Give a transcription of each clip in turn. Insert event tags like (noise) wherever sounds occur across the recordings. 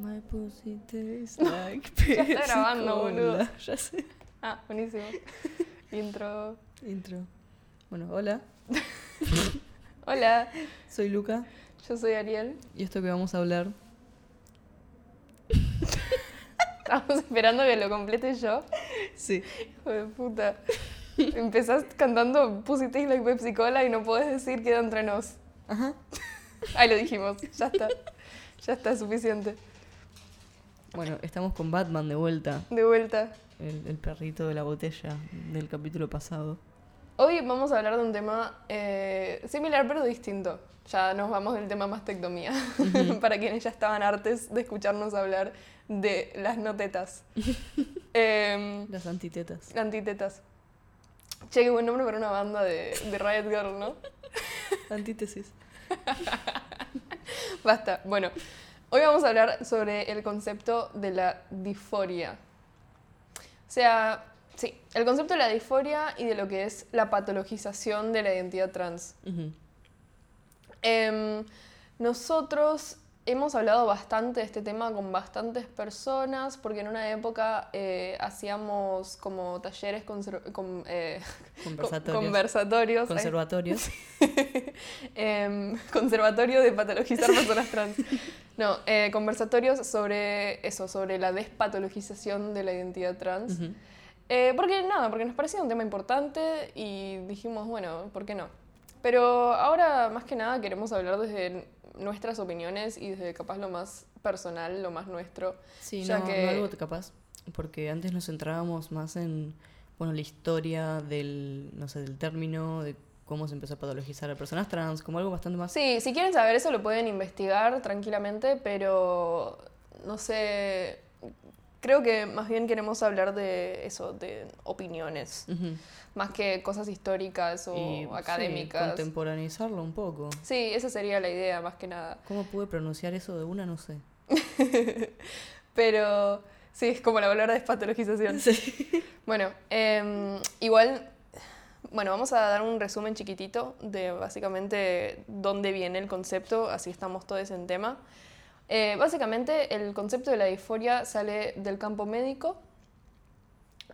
My pussy tastes like Ya está grabando, boludo. Ya sé. (laughs) Ah, buenísimo. (laughs) Intro. Intro. Bueno, hola. (laughs) Hola, Soy Luca yo soy Ariel. y esto que vamos a hablar. Estamos esperando que lo complete yo. Sí. Hijo de puta. Empezás cantando Pussy Tastes Like Pepsi Cola y no podés decir queda entre nos. Ajá. Ahí lo dijimos, ya está. Ya está suficiente. Bueno, estamos con Batman de vuelta. De vuelta. El, el perrito de la botella del capítulo pasado. Hoy vamos a hablar de un tema eh, similar pero distinto. Ya nos vamos del tema mastectomía. (laughs) Para quienes ya estaban hartes de escucharnos hablar de las notetas. (laughs) Em, Las antitetas. antitetas. Che, qué buen nombre para una banda de, de Riot Girl, ¿no? Antítesis. (laughs) Basta. Bueno, hoy vamos a hablar sobre el concepto de la disforia. O sea, sí, el concepto de la disforia y de lo que es la patologización de la identidad trans. Em, nosotros hemos hablado bastante de este tema con bastantes personas, porque en una época eh, hacíamos como talleres con- eh, (laughs) Conversatorios. conversatorios. Ay, Conservatorios. (laughs) Em, conservatorio de patologizar personas trans. No, eh, conversatorios sobre eso, sobre la despatologización de la identidad trans. Eh, porque nada, porque nos parecía un tema importante y dijimos, bueno, ¿por qué no? Pero ahora más que nada queremos hablar desde nuestras opiniones y desde capaz lo más personal, lo más nuestro. Sí, Ya no, que- no algo capaz, porque antes nos centrábamos más en, bueno, la historia del, no sé, del término, de cómo se empezó a patologizar a personas trans, como algo bastante más... Sí, si quieren saber eso lo pueden investigar tranquilamente, pero no sé, creo que más bien queremos hablar de eso, de opiniones, Ujú. más que cosas históricas o Y, sí, académicas. contemporaneizarlo un poco. Sí, esa sería la idea más que nada. ¿Cómo pude pronunciar eso de una? No sé. (laughs) Pero sí, es como la palabra despatologización. Sí. (laughs) Bueno, em, igual, bueno, vamos a dar un resumen chiquitito de básicamente dónde viene el concepto, así estamos todos en tema. Eh, básicamente, el concepto de la disforia sale del campo médico,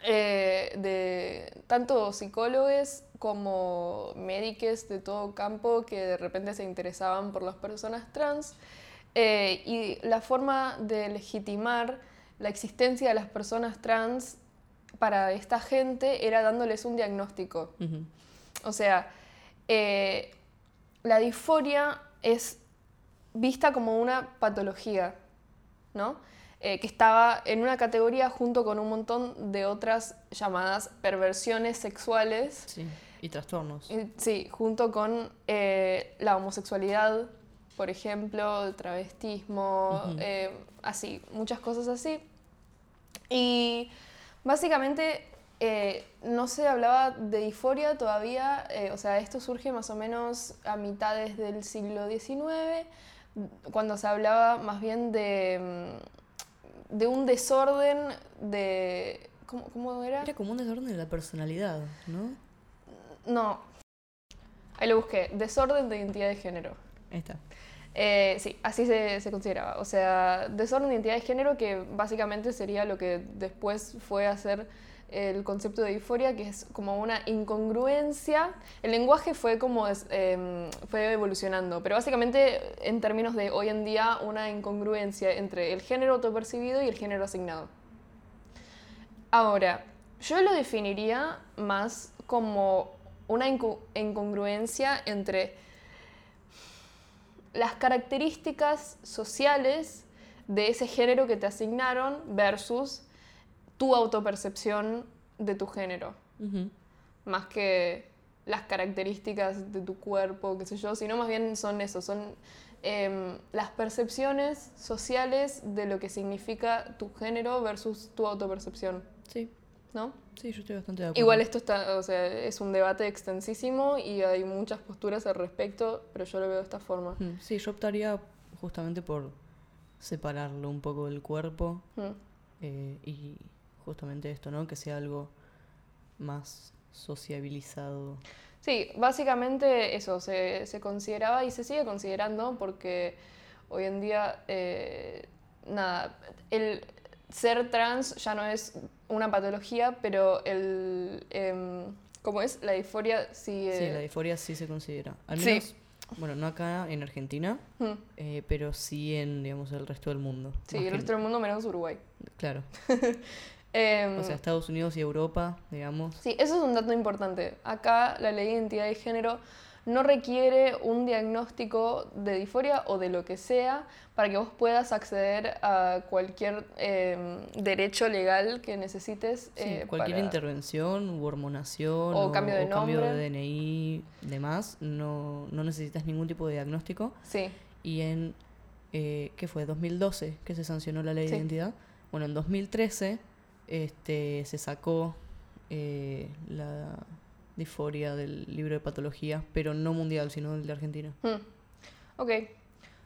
eh, de tanto psicólogos como médicos de todo campo que de repente se interesaban por las personas trans eh, y la forma de legitimar la existencia de las personas trans para esta gente era dándoles un diagnóstico. O sea, eh, la disforia es vista como una patología, ¿no? Eh, que estaba en una categoría junto con un montón de otras llamadas perversiones sexuales. Sí. Y trastornos. Y- Sí, junto con eh, la homosexualidad, por ejemplo, el travestismo, eh, así, muchas cosas así. Y básicamente eh, no se hablaba de disforia todavía, eh, o sea, esto surge más o menos a mitades del siglo XIX, cuando se hablaba más bien de, mm, de un desorden de... ¿Cómo, cómo era? Era como un desorden de la personalidad, ¿no? No. Ahí lo busqué. Desorden de identidad de género. Ahí está. Eh, sí, así se, se consideraba. O sea, desorden de identidad de género que básicamente sería lo que después fue a ser el concepto de disforia, que es como una incongruencia. El lenguaje fue como em, fue evolucionando, pero básicamente en términos de hoy en día una incongruencia entre el género autopercibido y el género asignado. Ahora, yo lo definiría más como una inco- incongruencia entre las características sociales de ese género que te asignaron versus tu autopercepción de tu género, más que las características de tu cuerpo, qué sé yo, sino más bien son eso, son em, las percepciones sociales de lo que significa tu género versus tu autopercepción, Sí, ¿no? sí, yo estoy bastante de acuerdo. Igual esto está, o sea, es un debate extensísimo y hay muchas posturas al respecto, pero yo lo veo de esta forma. Mm, Sí, yo optaría justamente por separarlo un poco del cuerpo Mm. eh, y justamente esto, ¿no? Que sea algo más sociabilizado. Sí, básicamente eso, se, se consideraba y se sigue considerando porque hoy en día eh, nada, el ser trans ya no es una patología, pero el... em, ¿Cómo es? La disforia sí... Sí, eh, la disforia sí se considera. Al Sí. menos, bueno, no acá en Argentina, mm, eh, pero sí en, digamos, el resto del mundo. sí, el resto del mundo menos Uruguay. Claro. (laughs) Em, O sea, Estados Unidos y Europa, digamos. Sí, eso es un dato importante. Acá la ley de identidad de género no requiere un diagnóstico de disforia o de lo que sea para que vos puedas acceder a cualquier eh, derecho legal que necesites. Sí, eh, cualquier para- intervención u hormonación O cambio de cambio de nombre. DNI, demás, no, no necesitas ningún tipo de diagnóstico. Sí, Y en, eh, ¿qué fue? 2012 que se sancionó la ley Sí. de identidad. Bueno, en 2013 este, se sacó eh, la disforia del libro de patología, pero no mundial, sino el de Argentina. Mm. Ok.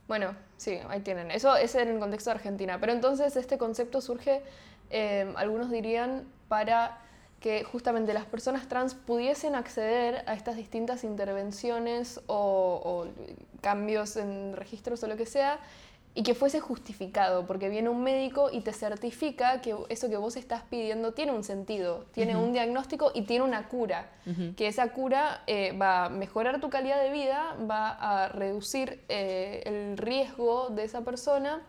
Bueno, sí, ahí tienen. Eso es en el contexto de Argentina. Pero entonces este concepto surge, eh, algunos dirían, para que justamente las personas trans pudiesen acceder a estas distintas intervenciones o cambios en registros o lo que sea, y que fuese justificado, porque viene un médico y te certifica que eso que vos estás pidiendo tiene un sentido, tiene un diagnóstico y tiene una cura. Que esa cura eh, va a mejorar tu calidad de vida, va a reducir eh, el riesgo de esa persona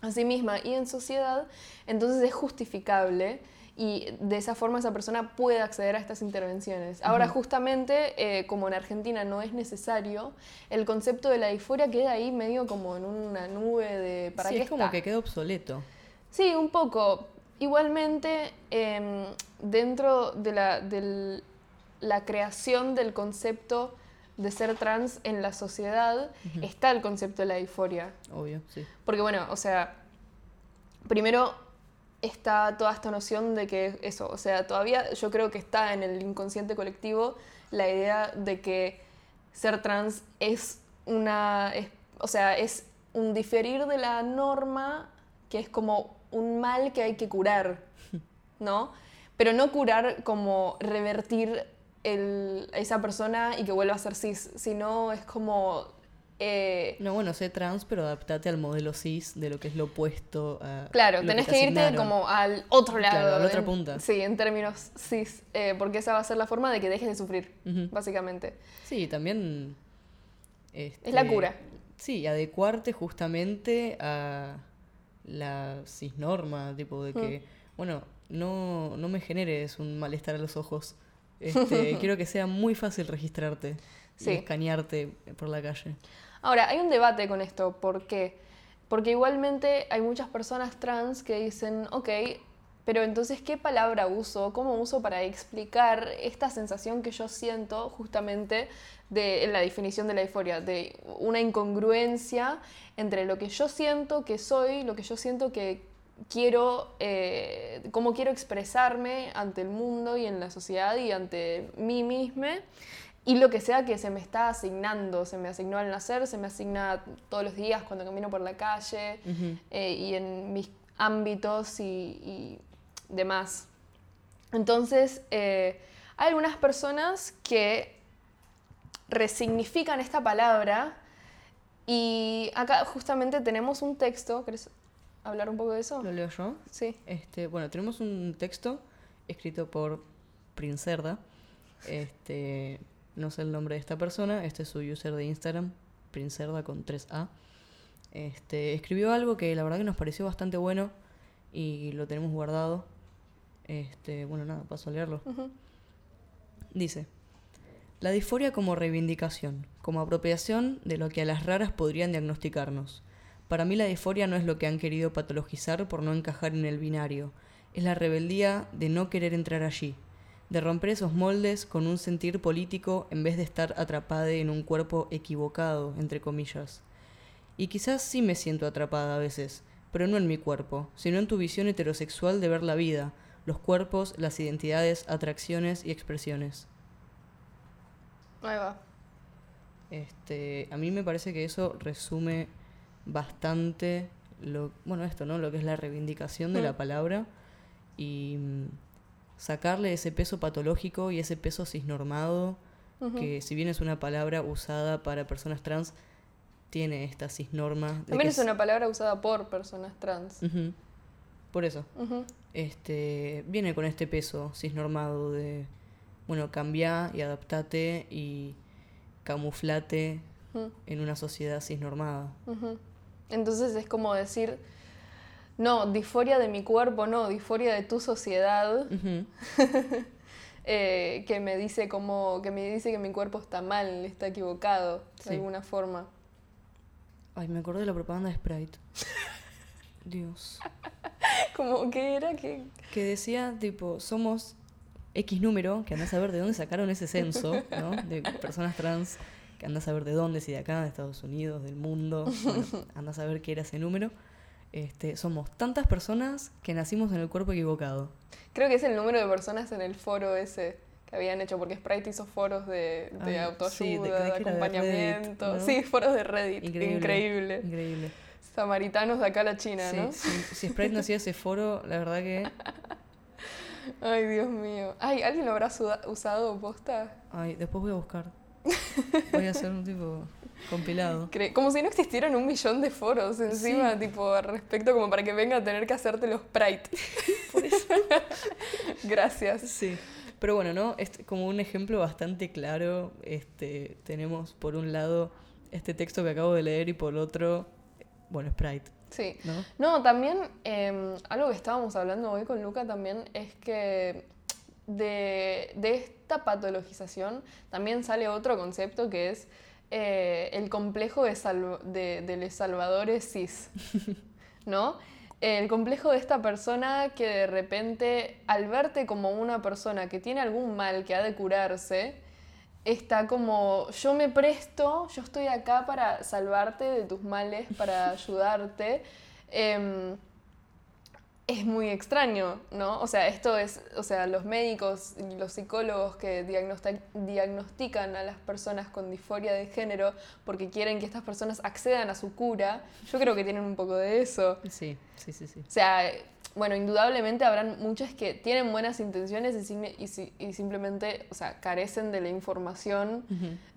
a sí misma y en sociedad, entonces es justificable y de esa forma esa persona puede acceder a estas intervenciones. Ahora, justamente, eh, como en Argentina no es necesario, el concepto de la disforia queda ahí medio como en una nube de... ¿Para sí, qué es como que queda obsoleto. Sí, un poco. Igualmente, em, dentro de la, del- la creación del concepto de ser trans en la sociedad, está el concepto de la disforia. Obvio, sí. Porque bueno, o sea, primero está toda esta noción de que eso, o sea, todavía yo creo que está en el inconsciente colectivo la idea de que ser trans es una, es- o sea, es un diferir de la norma que es como un mal que hay que curar, (laughs) ¿no? Pero no curar como revertir el- a esa persona y que vuelva a ser cis, sino es como... eh, No, bueno, sé trans, pero adaptate al modelo cis de lo que es lo opuesto a. Claro, lo tenés te que, irte como al otro lado. Claro, a la otra en- punta. Sí, en términos cis, eh, porque esa va a ser la forma de que dejes de sufrir, básicamente. Sí, también. Es la este, cura. Sí, adecuarte justamente a la cisnorma, tipo de que, Mm. bueno, no, no me generes un malestar a los ojos. (laughs) Este, quiero que sea muy fácil registrarte Sí. y escanearte por la calle. Ahora, hay un debate con esto. ¿Por qué? Porque igualmente hay muchas personas trans que dicen, ok, pero entonces, ¿qué palabra uso? ¿Cómo uso para explicar esta sensación que yo siento justamente de en la definición de la disforia? De una incongruencia entre lo que yo siento que soy, lo que yo siento que quiero, eh, cómo quiero expresarme ante el mundo y en la sociedad y ante mí misma y lo que sea que se me está asignando, se me asignó al nacer, se me asigna todos los días cuando camino por la calle eh, y en mis ámbitos y, y demás. Entonces, eh, hay algunas personas que resignifican esta palabra y acá justamente tenemos un texto, ¿querés hablar un poco de eso? ¿Lo leo yo? Sí. Este, bueno, tenemos un texto escrito por Princerda. Este, no sé el nombre de esta persona, este es su user de Instagram, Princerda con 3A. Este, escribió algo que la verdad que nos pareció bastante bueno y lo tenemos guardado. Este, bueno, nada, paso a leerlo. Dice, la disforia como reivindicación, como apropiación de lo que a las raras podrían diagnosticarnos. Para mí la disforia no es lo que han querido patologizar por no encajar en el binario, es la rebeldía de no querer entrar allí, de romper esos moldes con un sentir político en vez de estar atrapada en un cuerpo equivocado, entre comillas. Y quizás sí me siento atrapada a veces, pero no en mi cuerpo, sino en tu visión heterosexual de ver la vida, los cuerpos, las identidades, atracciones y expresiones. Ahí va. Este, a mí me parece que eso resume bastante lo, bueno, esto, ¿no? Lo que es la reivindicación de Mm. la palabra y mm, sacarle ese peso patológico y ese peso cisnormado, que si bien es una palabra usada para personas trans, tiene esta cisnorma. También que es una palabra usada por personas trans. Por eso. Este, viene con este peso cisnormado de, bueno, cambia y adaptate y camuflate en una sociedad cisnormada. Entonces es como decir, no, disforia de mi cuerpo, no, disforia de tu sociedad, (laughs) eh, que me dice como, que me dice que mi cuerpo está mal, está equivocado, Sí. de alguna forma. Ay, me acordé de la propaganda de Sprite. (laughs) Dios. Como que era que... Que decía, tipo, somos X número, que andás a ver de dónde sacaron ese censo, ¿no? De personas trans, que andás a ver de dónde, si de acá, de Estados Unidos, del mundo. (laughs) Bueno, andás a ver qué era ese número. Este, somos tantas personas que nacimos en el cuerpo equivocado. Creo que es el número de personas en el foro ese que habían hecho, porque Sprite hizo foros de, de Ay, autoayuda, sí, de- acompañamiento. Reddit, ¿no? Sí, foros de Reddit. Increíble. Increíble. Increíble. Samaritanos de acá a la China, Sí, ¿no? sí, si Sprite no hacía ese foro, la verdad que. (laughs) Ay, Dios mío. Ay, ¿alguien lo habrá usado posta? Ay, después voy a buscar. Voy a hacer un tipo compilado. Como si no existieran un millón de foros encima, Sí. tipo, al respecto, como para que venga a tener que hacerte los Sprite. (laughs) Por eso. (laughs) Gracias. Sí. Pero bueno, ¿no? Este, como un ejemplo bastante claro, este, tenemos por un lado este texto que acabo de leer y por otro, bueno, Sprite, Sí. ¿no? No, también em, algo que estábamos hablando hoy con Luca también es que de, de esta patologización también sale otro concepto que es eh, el complejo de, de, de los salvadores cis, (laughs) ¿no? El complejo de esta persona que de repente, al verte como una persona que tiene algún mal que ha de curarse, está como, yo me presto, yo estoy acá para salvarte de tus males, para (laughs) ayudarte. Em, es muy extraño, ¿no? O sea, esto es, o sea, los médicos y los psicólogos que diagnosti- diagnostican a las personas con disforia de género porque quieren que estas personas accedan a su cura, yo creo que tienen un poco de eso. Sí, sí, sí, sí. O sea, bueno, indudablemente habrán muchas que tienen buenas intenciones y, y y simplemente, o sea, carecen de la información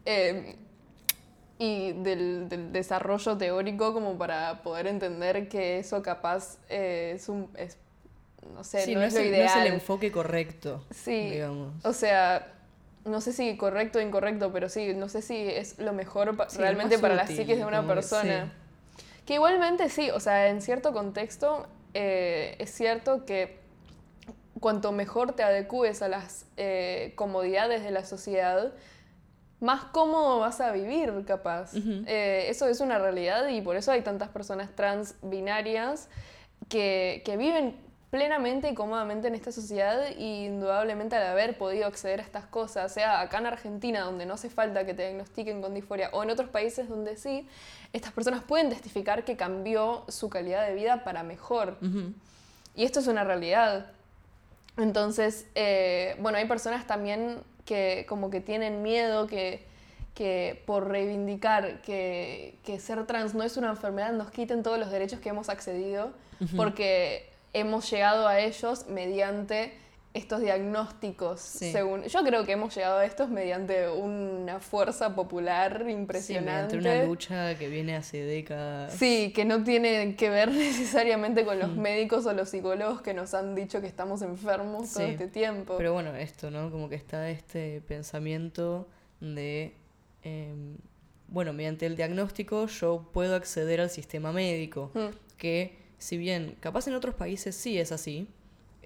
eh, y del, del desarrollo teórico como para poder entender que eso capaz eh, es un... es- no sé, Sí, no, es lo el, no ideal. es el enfoque correcto, Sí, digamos. o sea, no sé si correcto o incorrecto, pero sí, no sé si es lo mejor pa- Sí, lo realmente para la útil, psiquis de una que- persona. Que igualmente sí, o sea, en cierto contexto eh, es cierto que cuanto mejor te adecues a las eh, comodidades de la sociedad, más cómodo vas a vivir, capaz. Eh, eso es una realidad y por eso hay tantas personas trans binarias que, que viven plenamente y cómodamente en esta sociedad y indudablemente al haber podido acceder a estas cosas, sea acá en Argentina donde no hace falta que te diagnostiquen con disforia o en otros países donde sí, estas personas pueden testificar que cambió su calidad de vida para mejor. Y esto es una realidad. Entonces, eh, bueno, hay personas también que como que tienen miedo que, que por reivindicar que, que ser trans no es una enfermedad nos quiten todos los derechos que hemos accedido, porque hemos llegado a ellos mediante estos diagnósticos. Sí. Según, yo creo que hemos llegado a estos mediante una fuerza popular Sí, impresionante. mediante una lucha que viene hace décadas. Sí, que no tiene que ver (laughs) necesariamente con los médicos o los psicólogos que nos han dicho que estamos enfermos todo Sí, este tiempo. Pero bueno, esto, ¿no? Como que está este pensamiento de, em, bueno, mediante el diagnóstico yo puedo acceder al sistema médico, Mm, que si bien capaz en otros países sí es así,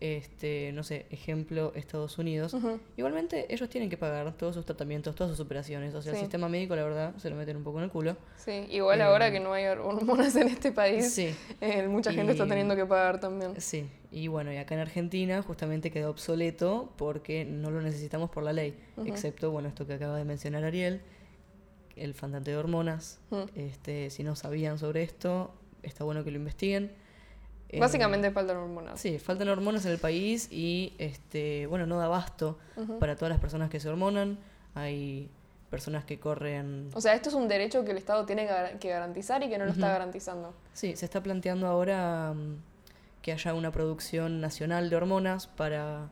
este, no sé, ejemplo Estados Unidos, igualmente ellos tienen que pagar todos sus tratamientos, todas sus operaciones, o sea, el sistema médico la verdad se lo meten un poco en el culo. Sí, igual Eh, ahora que no hay hormonas en este país, Sí. eh, mucha gente está Y- teniendo que pagar también. Sí, y bueno, y acá en Argentina justamente quedó obsoleto porque no lo necesitamos por la ley, excepto, bueno, esto que acaba de mencionar Ariel, el faltante de hormonas. Este, si no sabían sobre esto, está bueno que lo investiguen. Eh, Básicamente faltan hormonas. Sí, faltan hormonas en el país y, este, bueno, no da abasto para todas las personas que se hormonan. Hay personas que corren... O sea, esto es un derecho que el Estado tiene que garantizar y que no lo está garantizando. Sí, se está planteando ahora mm, que haya una producción nacional de hormonas para,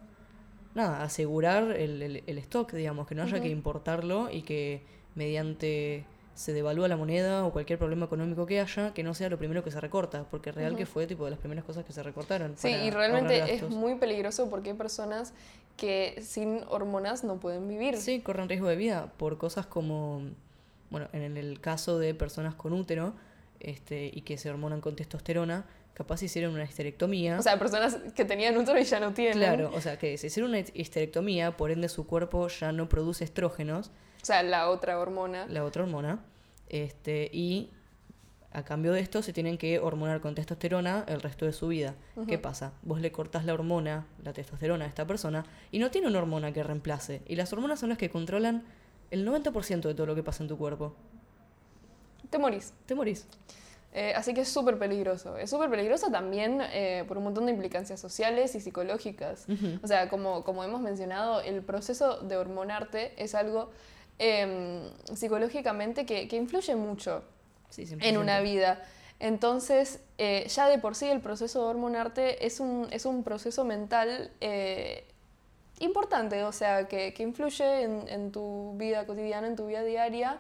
nada, asegurar el, el- el stock, digamos, que no haya que importarlo y que mediante se devalúa la moneda o cualquier problema económico que haya, que no sea lo primero que se recorta, porque real que fue tipo de las primeras cosas que se recortaron. Sí, y realmente es muy peligroso porque hay personas que sin hormonas no pueden vivir. Sí, corren riesgo de vida por cosas como, bueno, en el caso de personas con útero este, y que se hormonan con testosterona, capaz hicieron una histerectomía. O sea, personas que tenían útero y ya no tienen. claro, o sea, que se hicieron una histerectomía, por ende su cuerpo ya no produce estrógenos, O sea, la otra hormona. la otra hormona, este, y a cambio de esto se tienen que hormonar con testosterona el resto de su vida. ¿Qué pasa? Vos le cortás la hormona, la testosterona a esta persona, y no tiene una hormona que reemplace. Y las hormonas son las que controlan el 90% de todo lo que pasa en tu cuerpo. Te morís. Te morís. Eh, así que es súper peligroso. Es súper peligroso también eh, por un montón de implicancias sociales y psicológicas. O sea, como, como hemos mencionado, el proceso de hormonarte es algo em, psicológicamente que, que influye mucho Sí, en 100%. una vida. Entonces, eh, ya de por sí el proceso de hormonarte es un, es un proceso mental eh, importante, o sea, que, que influye en, en tu vida cotidiana, en tu vida diaria,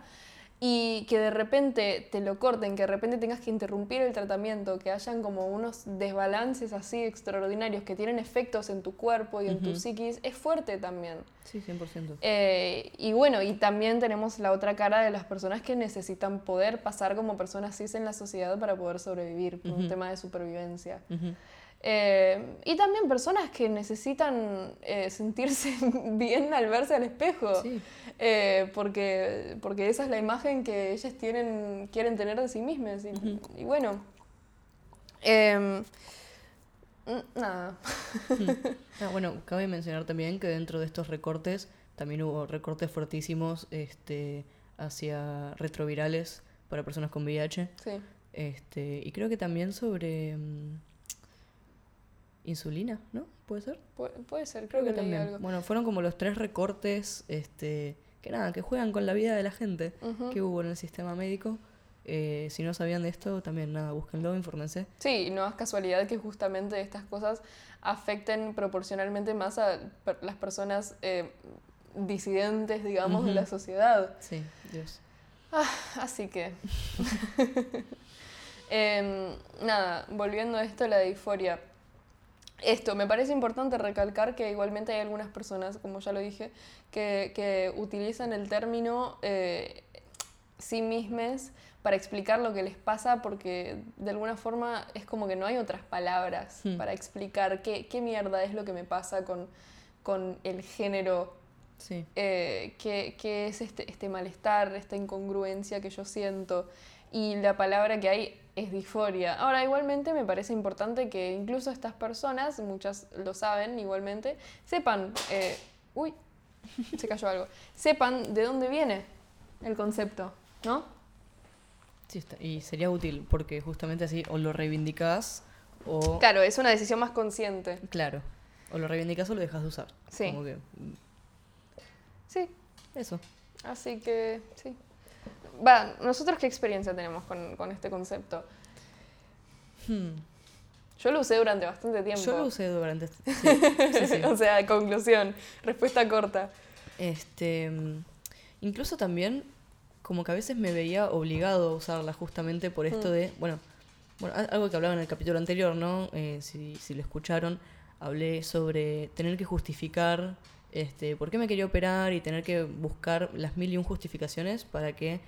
y que de repente te lo corten, que de repente tengas que interrumpir el tratamiento, que hayan como unos desbalances así extraordinarios que tienen efectos en tu cuerpo y en tu Ujú. psiquis, es fuerte también. Sí, 100%. Eh, y bueno, y también tenemos la otra cara de las personas que necesitan poder pasar como personas cis en la sociedad para poder sobrevivir, por un Ujú. tema de supervivencia. Ujú. Eh, y también personas que necesitan eh, sentirse (laughs) bien al verse al espejo, Sí. eh, porque, porque esa es la imagen que ellas tienen, quieren tener de sí mismas. Y, bueno, em, nada. (laughs) Ah, bueno, cabe mencionar también que dentro de estos recortes también hubo recortes fuertísimos este, hacia retrovirales para personas con VIH. Sí. Este, y creo que también sobre mm, insulina, ¿no? ¿Puede ser? Pu- puede ser, creo, que, también. algo. Bueno, fueron como los tres recortes este, que nada, que juegan con la vida de la gente que hubo en el sistema médico. Eh, si no sabían de esto, también nada, búsquenlo, infórmense. Sí, no es casualidad que justamente estas cosas afecten proporcionalmente más a per- las personas eh, disidentes, digamos, de la sociedad. Sí, Dios. Así que... (laughs) (laughs) Em, nada, volviendo a esto, la disforia. Esto, me parece importante recalcar que igualmente hay algunas personas, como ya lo dije, que, que utilizan el término eh, sí mismes para explicar lo que les pasa porque de alguna forma es como que no hay otras palabras Hmm. para explicar qué, qué mierda es lo que me pasa con, con el género Sí. eh, qué, qué es este, este malestar, esta incongruencia que yo siento. Y la palabra que hay es disforia. Ahora, igualmente me parece importante que incluso estas personas, muchas lo saben igualmente, sepan, eh, uy, se cayó algo, sepan de dónde viene el concepto, ¿no? Sí, está. Y sería útil porque justamente así o lo reivindicás o... Claro, es una decisión más consciente. Claro. O lo reivindicás o lo dejas de usar. Sí. Como que... mm, Sí, Eso. así que sí. Va, nosotros qué experiencia tenemos con, con este concepto. Hmm. Yo lo usé durante bastante tiempo. Yo lo usé durante... (laughs) este- Sí, sí, sí. (laughs) o sea, conclusión, respuesta corta. Este, mm, incluso también como que a veces me veía obligado a usarla justamente por esto Mm. de, bueno, bueno, algo que hablaba en el capítulo anterior, ¿no? Eh, si, si lo escucharon, hablé sobre tener que justificar este, por qué me quería operar y tener que buscar las mil y un justificaciones para que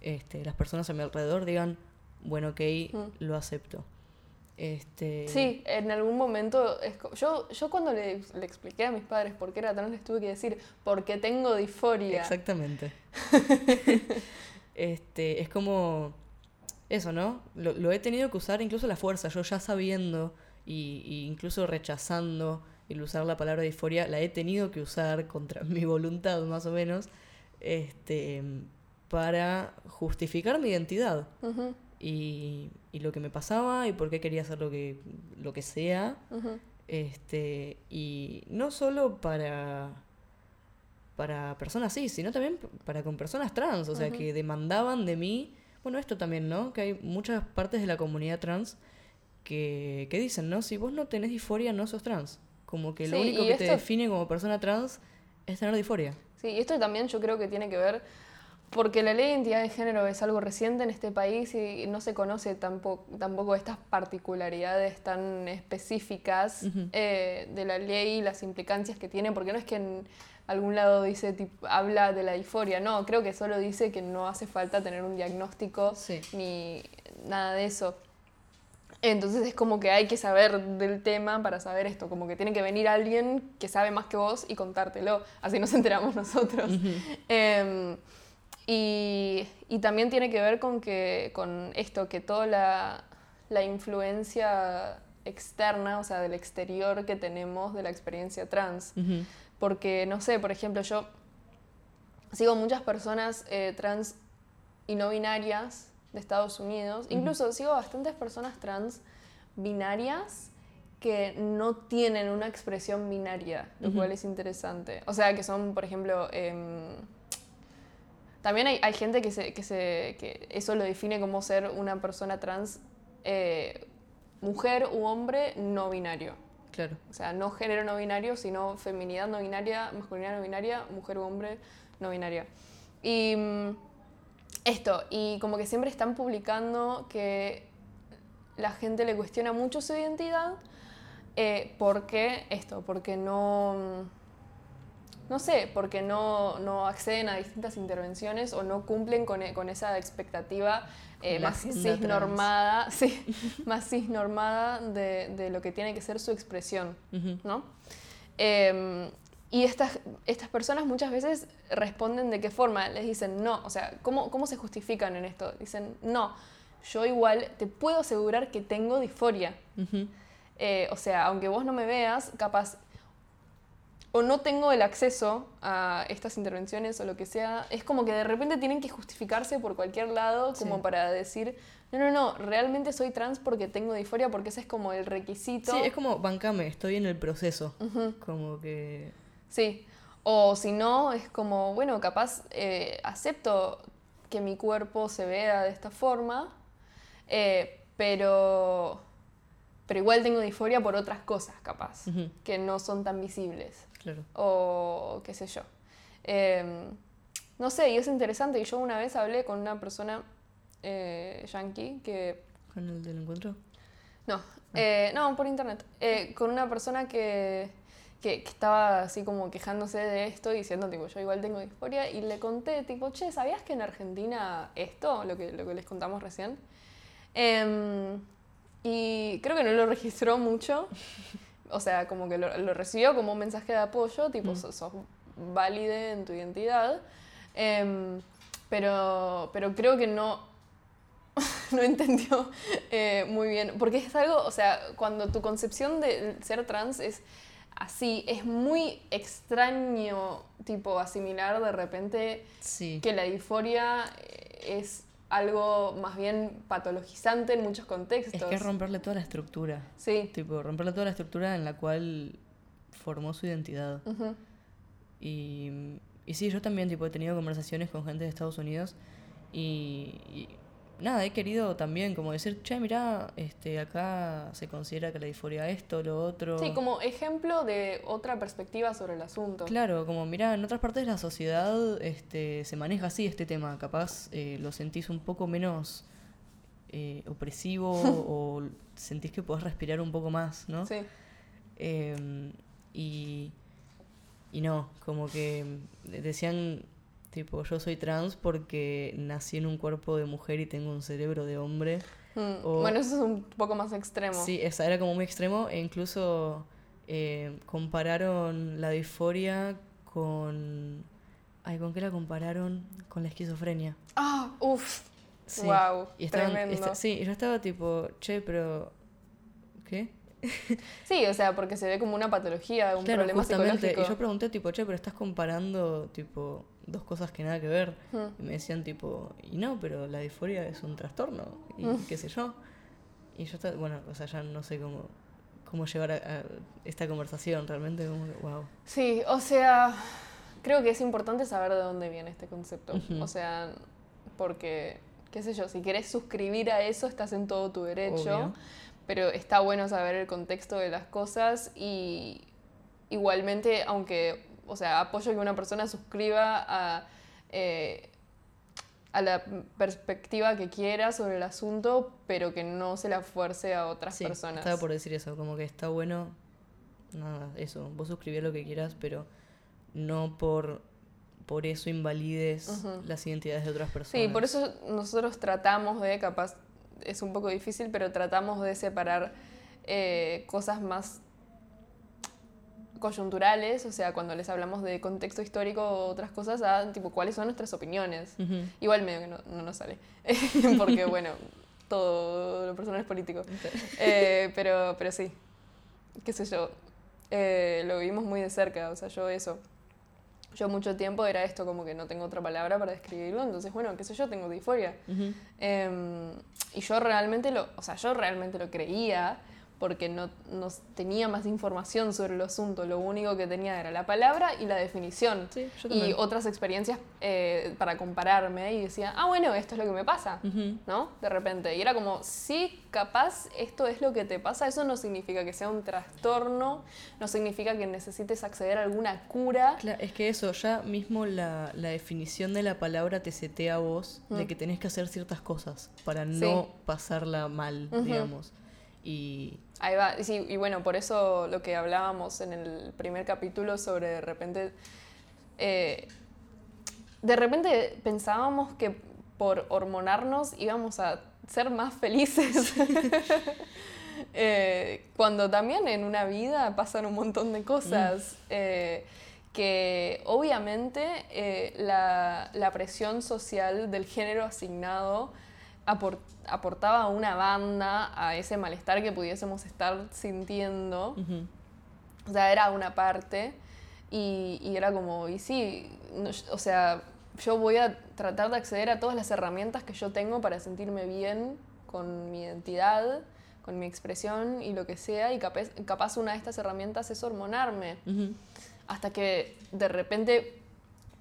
este, las personas a mi alrededor digan, bueno, ok, Mm. lo acepto. Este, Sí, en algún momento, yo, yo cuando le, le expliqué a mis padres por qué era trans, les tuve que decir, porque tengo disforia. Exactamente. (laughs) este, es como eso, ¿no? Lo, lo he tenido que usar incluso la fuerza, yo ya sabiendo y, y incluso rechazando el usar la palabra disforia, la he tenido que usar contra (laughs) mi voluntad más o menos, este, para justificar mi identidad y, y lo que me pasaba y por qué quería hacer lo que, lo que sea. Este, y no solo para, para personas cis, sino también para con personas trans, o sea, que demandaban de mí, bueno, esto también, ¿no? Que hay muchas partes de la comunidad trans que, que dicen, ¿no? Si vos no tenés disforia, no sos trans. Como que lo único que te define como persona trans es tener disforia. Sí, y esto también yo creo que tiene que ver porque la ley de identidad de género es algo reciente en este país y no se conoce tampoco, tampoco estas particularidades tan específicas eh, de la ley y las implicancias que tiene, porque no es que en algún lado dice, habla de la disforia, no, creo que solo dice que no hace falta tener un diagnóstico ni nada de eso. Entonces es como que hay que saber del tema para saber esto, como que tiene que venir alguien que sabe más que vos y contártelo, así nos (laughs) enteramos nosotros. Y, también tiene que ver con, que, con esto, que toda la, la influencia externa, o sea, del exterior que tenemos de la experiencia trans. Porque, no sé, por ejemplo, yo sigo muchas personas eh, trans y no binarias de Estados Unidos, incluso sigo bastantes personas trans binarias que no tienen una expresión binaria, lo cual es interesante. O sea, que son, por ejemplo, em, también hay, hay gente que, se, que, se, que eso lo define como ser una persona trans, eh, mujer u hombre no binario. Claro. O sea, no género no binario, sino feminidad no binaria, masculinidad no binaria, mujer u hombre no binaria. Y mm, esto, y como que siempre están publicando que la gente le cuestiona mucho su identidad, eh, porque esto, porque no no sé, porque no, no, acceden a distintas intervenciones o no cumplen con, con esa expectativa eh, más cisnormada, (laughs) sí, (laughs) más cisnormada de, de, lo que tiene que ser su expresión, ¿no? Em, y estas, estas personas muchas veces responden de qué forma, les dicen no, o sea, ¿cómo, cómo se justifican en esto? Dicen, no, yo igual te puedo asegurar que tengo disforia. Eh, o sea, aunque vos no me veas, capaz o no tengo el acceso a estas intervenciones o lo que sea, es como que de repente tienen que justificarse por cualquier lado como para decir, no, no, no, realmente soy trans porque tengo disforia, porque ese es como el requisito. Sí, es como, bancame, estoy en el proceso. Como que... Sí, o si no, es como, bueno, capaz eh, acepto que mi cuerpo se vea de esta forma, eh, pero, pero igual tengo disforia por otras cosas, capaz, que no son tan visibles. Claro. O qué sé yo. Em, no sé, y es interesante. Y yo una vez hablé con una persona eh, yankee que... ¿Con el del encuentro? No, ah. eh, no, por internet. Eh, con una persona que, que, estaba así como quejándose de esto, diciendo, tipo, yo igual tengo disforia. Y le conté, tipo, che, ¿sabías que en Argentina esto, lo que, lo que les contamos recién? Em, y creo que no lo registró mucho. (laughs) o sea, como que lo, recibió como un mensaje de apoyo, tipo, mm. sos, válide en tu identidad, em, pero, pero creo que no, (laughs) no entendió eh, muy bien, porque es algo, o sea, cuando tu concepción de ser trans es así, es muy extraño, tipo, asimilar de repente que la disforia es algo más bien patologizante en muchos contextos. Es que es romperle toda la estructura. Sí. Tipo, romperle toda la estructura en la cual formó su identidad. y, y sí, yo también tipo, he tenido conversaciones con gente de Estados Unidos y nada, he querido también como decir, che, mirá, este, acá se considera que la disforia esto, lo otro. Sí, como ejemplo de otra perspectiva sobre el asunto. Claro, como mirá, en otras partes de la sociedad este, se maneja así este tema, capaz eh, lo sentís un poco menos eh, opresivo (laughs) o sentís que podés respirar un poco más, ¿no? Sí. Em, y, y no, como que decían Tipo, yo soy trans porque nací en un cuerpo de mujer y tengo un cerebro de hombre. Mm, bueno, eso es un poco más extremo. Sí, esa era como muy extremo e incluso eh, compararon la disforia con... Ay, ¿con qué la compararon? Con la esquizofrenia. Ah, uff. Wow, y tremendo. sí, yo estaba tipo, che, pero... ¿Qué? (laughs) sí, o sea, porque se ve como una patología, un problema psicológico. Y yo pregunté, tipo, che, pero estás comparando, tipo, dos cosas que nada que ver. Y me decían tipo, y no, pero la disforia es un trastorno, y qué sé yo. Y yo, estaba, bueno, o sea, ya no sé cómo, cómo llevar a, esta conversación, realmente, wow. Sí, o sea, creo que es importante saber de dónde viene este concepto. O sea, porque, qué sé yo, si querés suscribir a eso, estás en todo tu derecho. Pero está bueno saber el contexto de las cosas y igualmente, aunque o sea, apoyo que una persona suscriba a, eh, a la perspectiva que quiera sobre el asunto, pero que no se la fuerce a otras Sí, personas. estaba por decir eso, como que está bueno, nada, eso, vos suscribís lo que quieras, pero no por, por eso invalides las identidades de otras personas. Sí, por eso nosotros tratamos de, capaz es un poco difícil, pero tratamos de separar eh, cosas más coyunturales, o sea, cuando les hablamos de contexto histórico o otras cosas, a tipo cuáles son nuestras opiniones. Igual medio que no, no nos sale, (laughs) porque bueno, todo lo personal es político. Eh, pero, pero sí, qué sé yo, eh, lo vivimos muy de cerca, o sea, yo eso. Yo mucho tiempo era esto, como que no tengo otra palabra para describirlo, entonces bueno, qué sé yo, tengo disforia. Em, y yo realmente lo, o sea, yo realmente lo creía porque no, no tenía más información sobre el asunto, lo único que tenía era la palabra y la definición. Sí, yo y otras experiencias eh, para compararme y decía, ah, bueno, esto es lo que me pasa. ¿no? De repente. Y era como, sí, capaz esto es lo que te pasa, eso no significa que sea un trastorno, no significa que necesites acceder a alguna cura. Cla- es que eso, ya mismo la, la definición de la palabra te setea a vos de Mm. que tenés que hacer ciertas cosas para Sí. no pasarla mal, Ujú. digamos. Y Ahí va, sí, y bueno, por eso lo que hablábamos en el primer capítulo sobre de repente, eh, de repente pensábamos que por hormonarnos íbamos a ser más felices. (laughs) Eh, cuando también en una vida pasan un montón de cosas. eh, que obviamente la, la presión social del género asignado aportaba una banda a ese malestar que pudiésemos estar sintiendo. ujú. O sea, era una parte y, y era como, y sí, no, o sea, yo voy a tratar de acceder a todas las herramientas que yo tengo para sentirme bien con mi identidad, con mi expresión y lo que sea, y capaz, capaz una de estas herramientas es hormonarme. Ujú. Hasta que de repente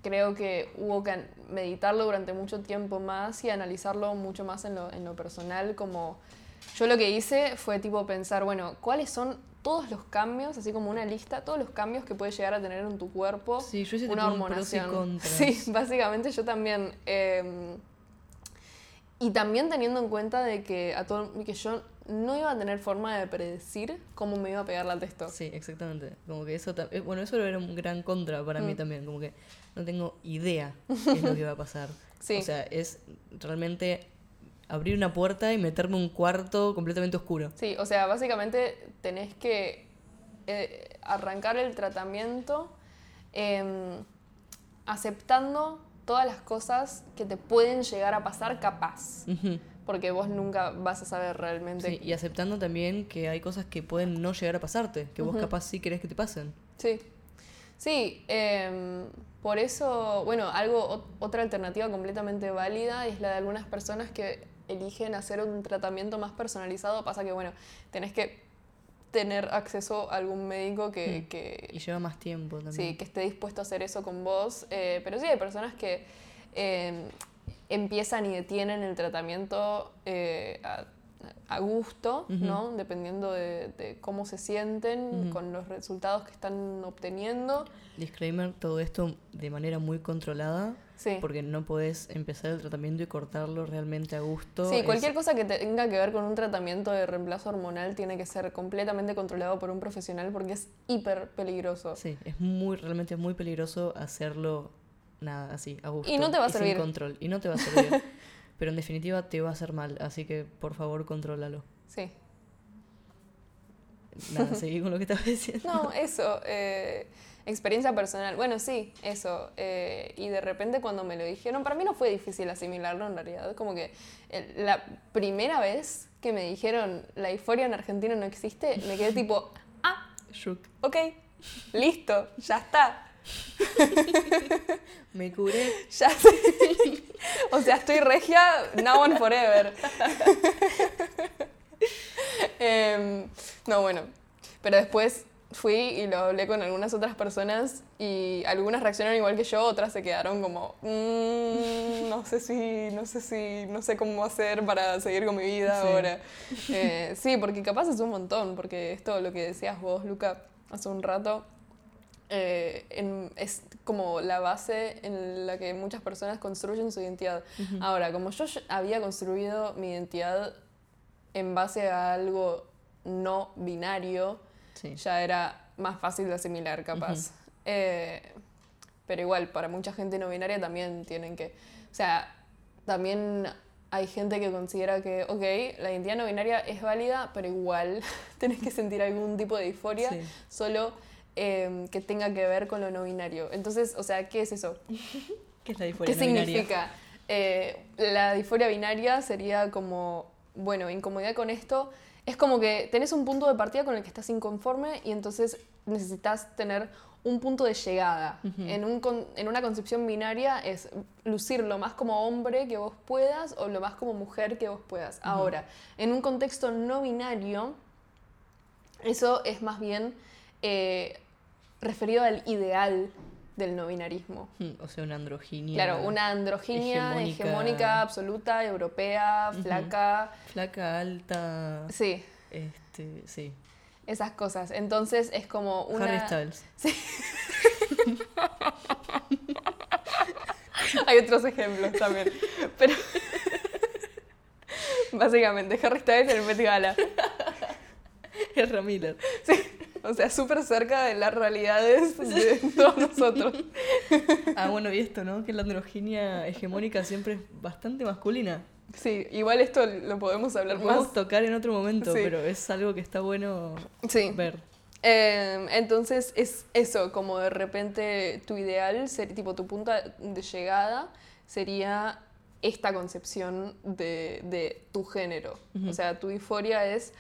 creo que hubo que meditarlo durante mucho tiempo más y analizarlo mucho más en lo, en lo personal. Como yo lo que hice fue tipo pensar, bueno, ¿cuáles son todos los cambios, así como una lista, todos los cambios que puede llegar a tener en tu cuerpo Sí, yo hice una un hormonación? Sí, (laughs) básicamente yo también. eh, y también teniendo en cuenta de que, a todo, que yo no iba a tener forma de predecir cómo me iba a pegar la testo. Sí, exactamente. Como que eso, eh, bueno, eso era un gran contra para mí Mm. también, como que no tengo idea (laughs) qué es lo que va a pasar. Sí. O sea, es realmente abrir una puerta y meterme en un cuarto completamente oscuro. Sí, o sea, básicamente tenés que eh, arrancar el tratamiento em, aceptando todas las cosas que te pueden llegar a pasar capaz. Porque vos nunca vas a saber realmente. Sí, y aceptando también que hay cosas que pueden no llegar a pasarte, que vos capaz sí querés que te pasen. Sí, sí, em, por eso, bueno, algo, ot- otra alternativa completamente válida es la de algunas personas que eligen hacer un tratamiento más personalizado. Pasa que, bueno, tenés que tener acceso a algún médico que, Mm. que- Y lleva más tiempo también. sí, que esté dispuesto a hacer eso con vos. eh, pero sí, hay personas que em, empiezan y detienen el tratamiento eh, a, a gusto. ¿no? Dependiendo de, de cómo se sienten, con los resultados que están obteniendo. Disclaimer, todo esto de manera muy controlada, Sí. porque no podés empezar el tratamiento y cortarlo realmente a gusto. Sí, Es- cualquier cosa que tenga que ver con un tratamiento de reemplazo hormonal tiene que ser completamente controlado por un profesional porque es hiper peligroso. Sí, es muy, realmente es muy peligroso hacerlo nada, así, a gusto. Y no te va a sin servir. control. Y no te va a (laughs) servir. Pero en definitiva te va a hacer mal, así que por favor contrólalo. Sí. Nada, (laughs) seguí con lo que estabas diciendo. No, eso, eh, experiencia personal. Bueno, sí, eso. eh, y de repente cuando me lo dijeron, para mí no fue difícil asimilarlo en realidad. Como que eh, la primera vez que me dijeron la euforia en Argentina no existe, me quedé tipo, ah, Shook. ok, listo, ya está. (laughs) Me curé. Ya sé. o sea, estoy regia now and forever. (laughs) Em, no, bueno. Pero después fui y lo hablé con algunas otras personas y algunas reaccionaron igual que yo, otras se quedaron como, "Mm, no sé si, no sé si, no sé cómo hacer para seguir con mi vida Sí. ahora. Eh, sí, porque capaz es un montón, porque esto, lo que decías vos, Luca, hace un rato, eh, en- es como la base en la que muchas personas construyen su identidad. Ahora, como yo había construido mi identidad en base a algo no binario, Sí. ya era más fácil de asimilar, capaz. Eh, pero igual, para mucha gente no binaria también tienen que... O sea, también hay gente que considera que, ok, la identidad no binaria es válida, pero igual (laughs) tenés que sentir algún tipo de disforia, Sí. solo eh, que tenga que ver con lo no binario. Entonces, o sea, ¿qué es eso? (laughs) ¿Qué es la disforia ¿Qué no significa? Eh, la disforia binaria sería como, bueno, incomodidad con esto. Es como que tenés un punto de partida con el que estás inconforme y entonces necesitas tener un punto de llegada. en, un en una concepción binaria es lucir lo más como hombre que vos puedas o lo más como mujer que vos puedas. Ahora, en un contexto no binario, eso es más bien eh, referido al ideal del no binarismo. Mm, O sea, una androginia. Claro, una androginia hegemónica. hegemónica, absoluta, europea, flaca. Flaca, alta. Sí, Este, sí. esas cosas. Entonces es como una. Harry Styles. (laughs) Hay otros ejemplos también. Pero. (laughs) Básicamente, Harry Styles en el Met Gala. (laughs) Ezra Miller. Sí. O sea, súper cerca de las realidades de todos nosotros. Ah, bueno, y esto, ¿no? Que la androginia hegemónica siempre es bastante masculina. Sí, igual esto lo podemos hablar Lo podemos más. tocar en otro momento, Sí. pero es algo que está bueno Sí. ver. Eh, entonces es eso, como de repente tu ideal, ser, tipo tu punta de llegada sería esta concepción de, de tu género. O sea, tu disforia es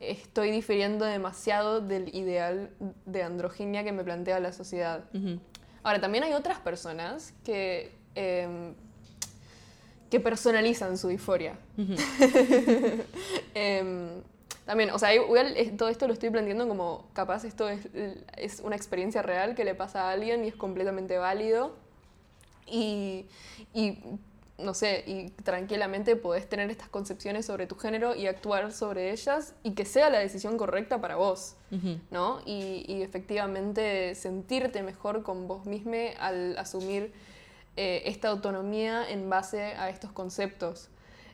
estoy difiriendo demasiado del ideal de androginia que me plantea la sociedad. Ujú. Ahora, también hay otras personas que, em, que personalizan su disforia. (laughs) Em, también, o sea, igual todo esto lo estoy planteando como capaz esto es, es una experiencia real que le pasa a alguien y es completamente válido. Y, y, no sé, y tranquilamente podés tener estas concepciones sobre tu género y actuar sobre ellas y que sea la decisión correcta para vos. ¿no? Y, y efectivamente sentirte mejor con vos mismo al asumir eh, esta autonomía en base a estos conceptos.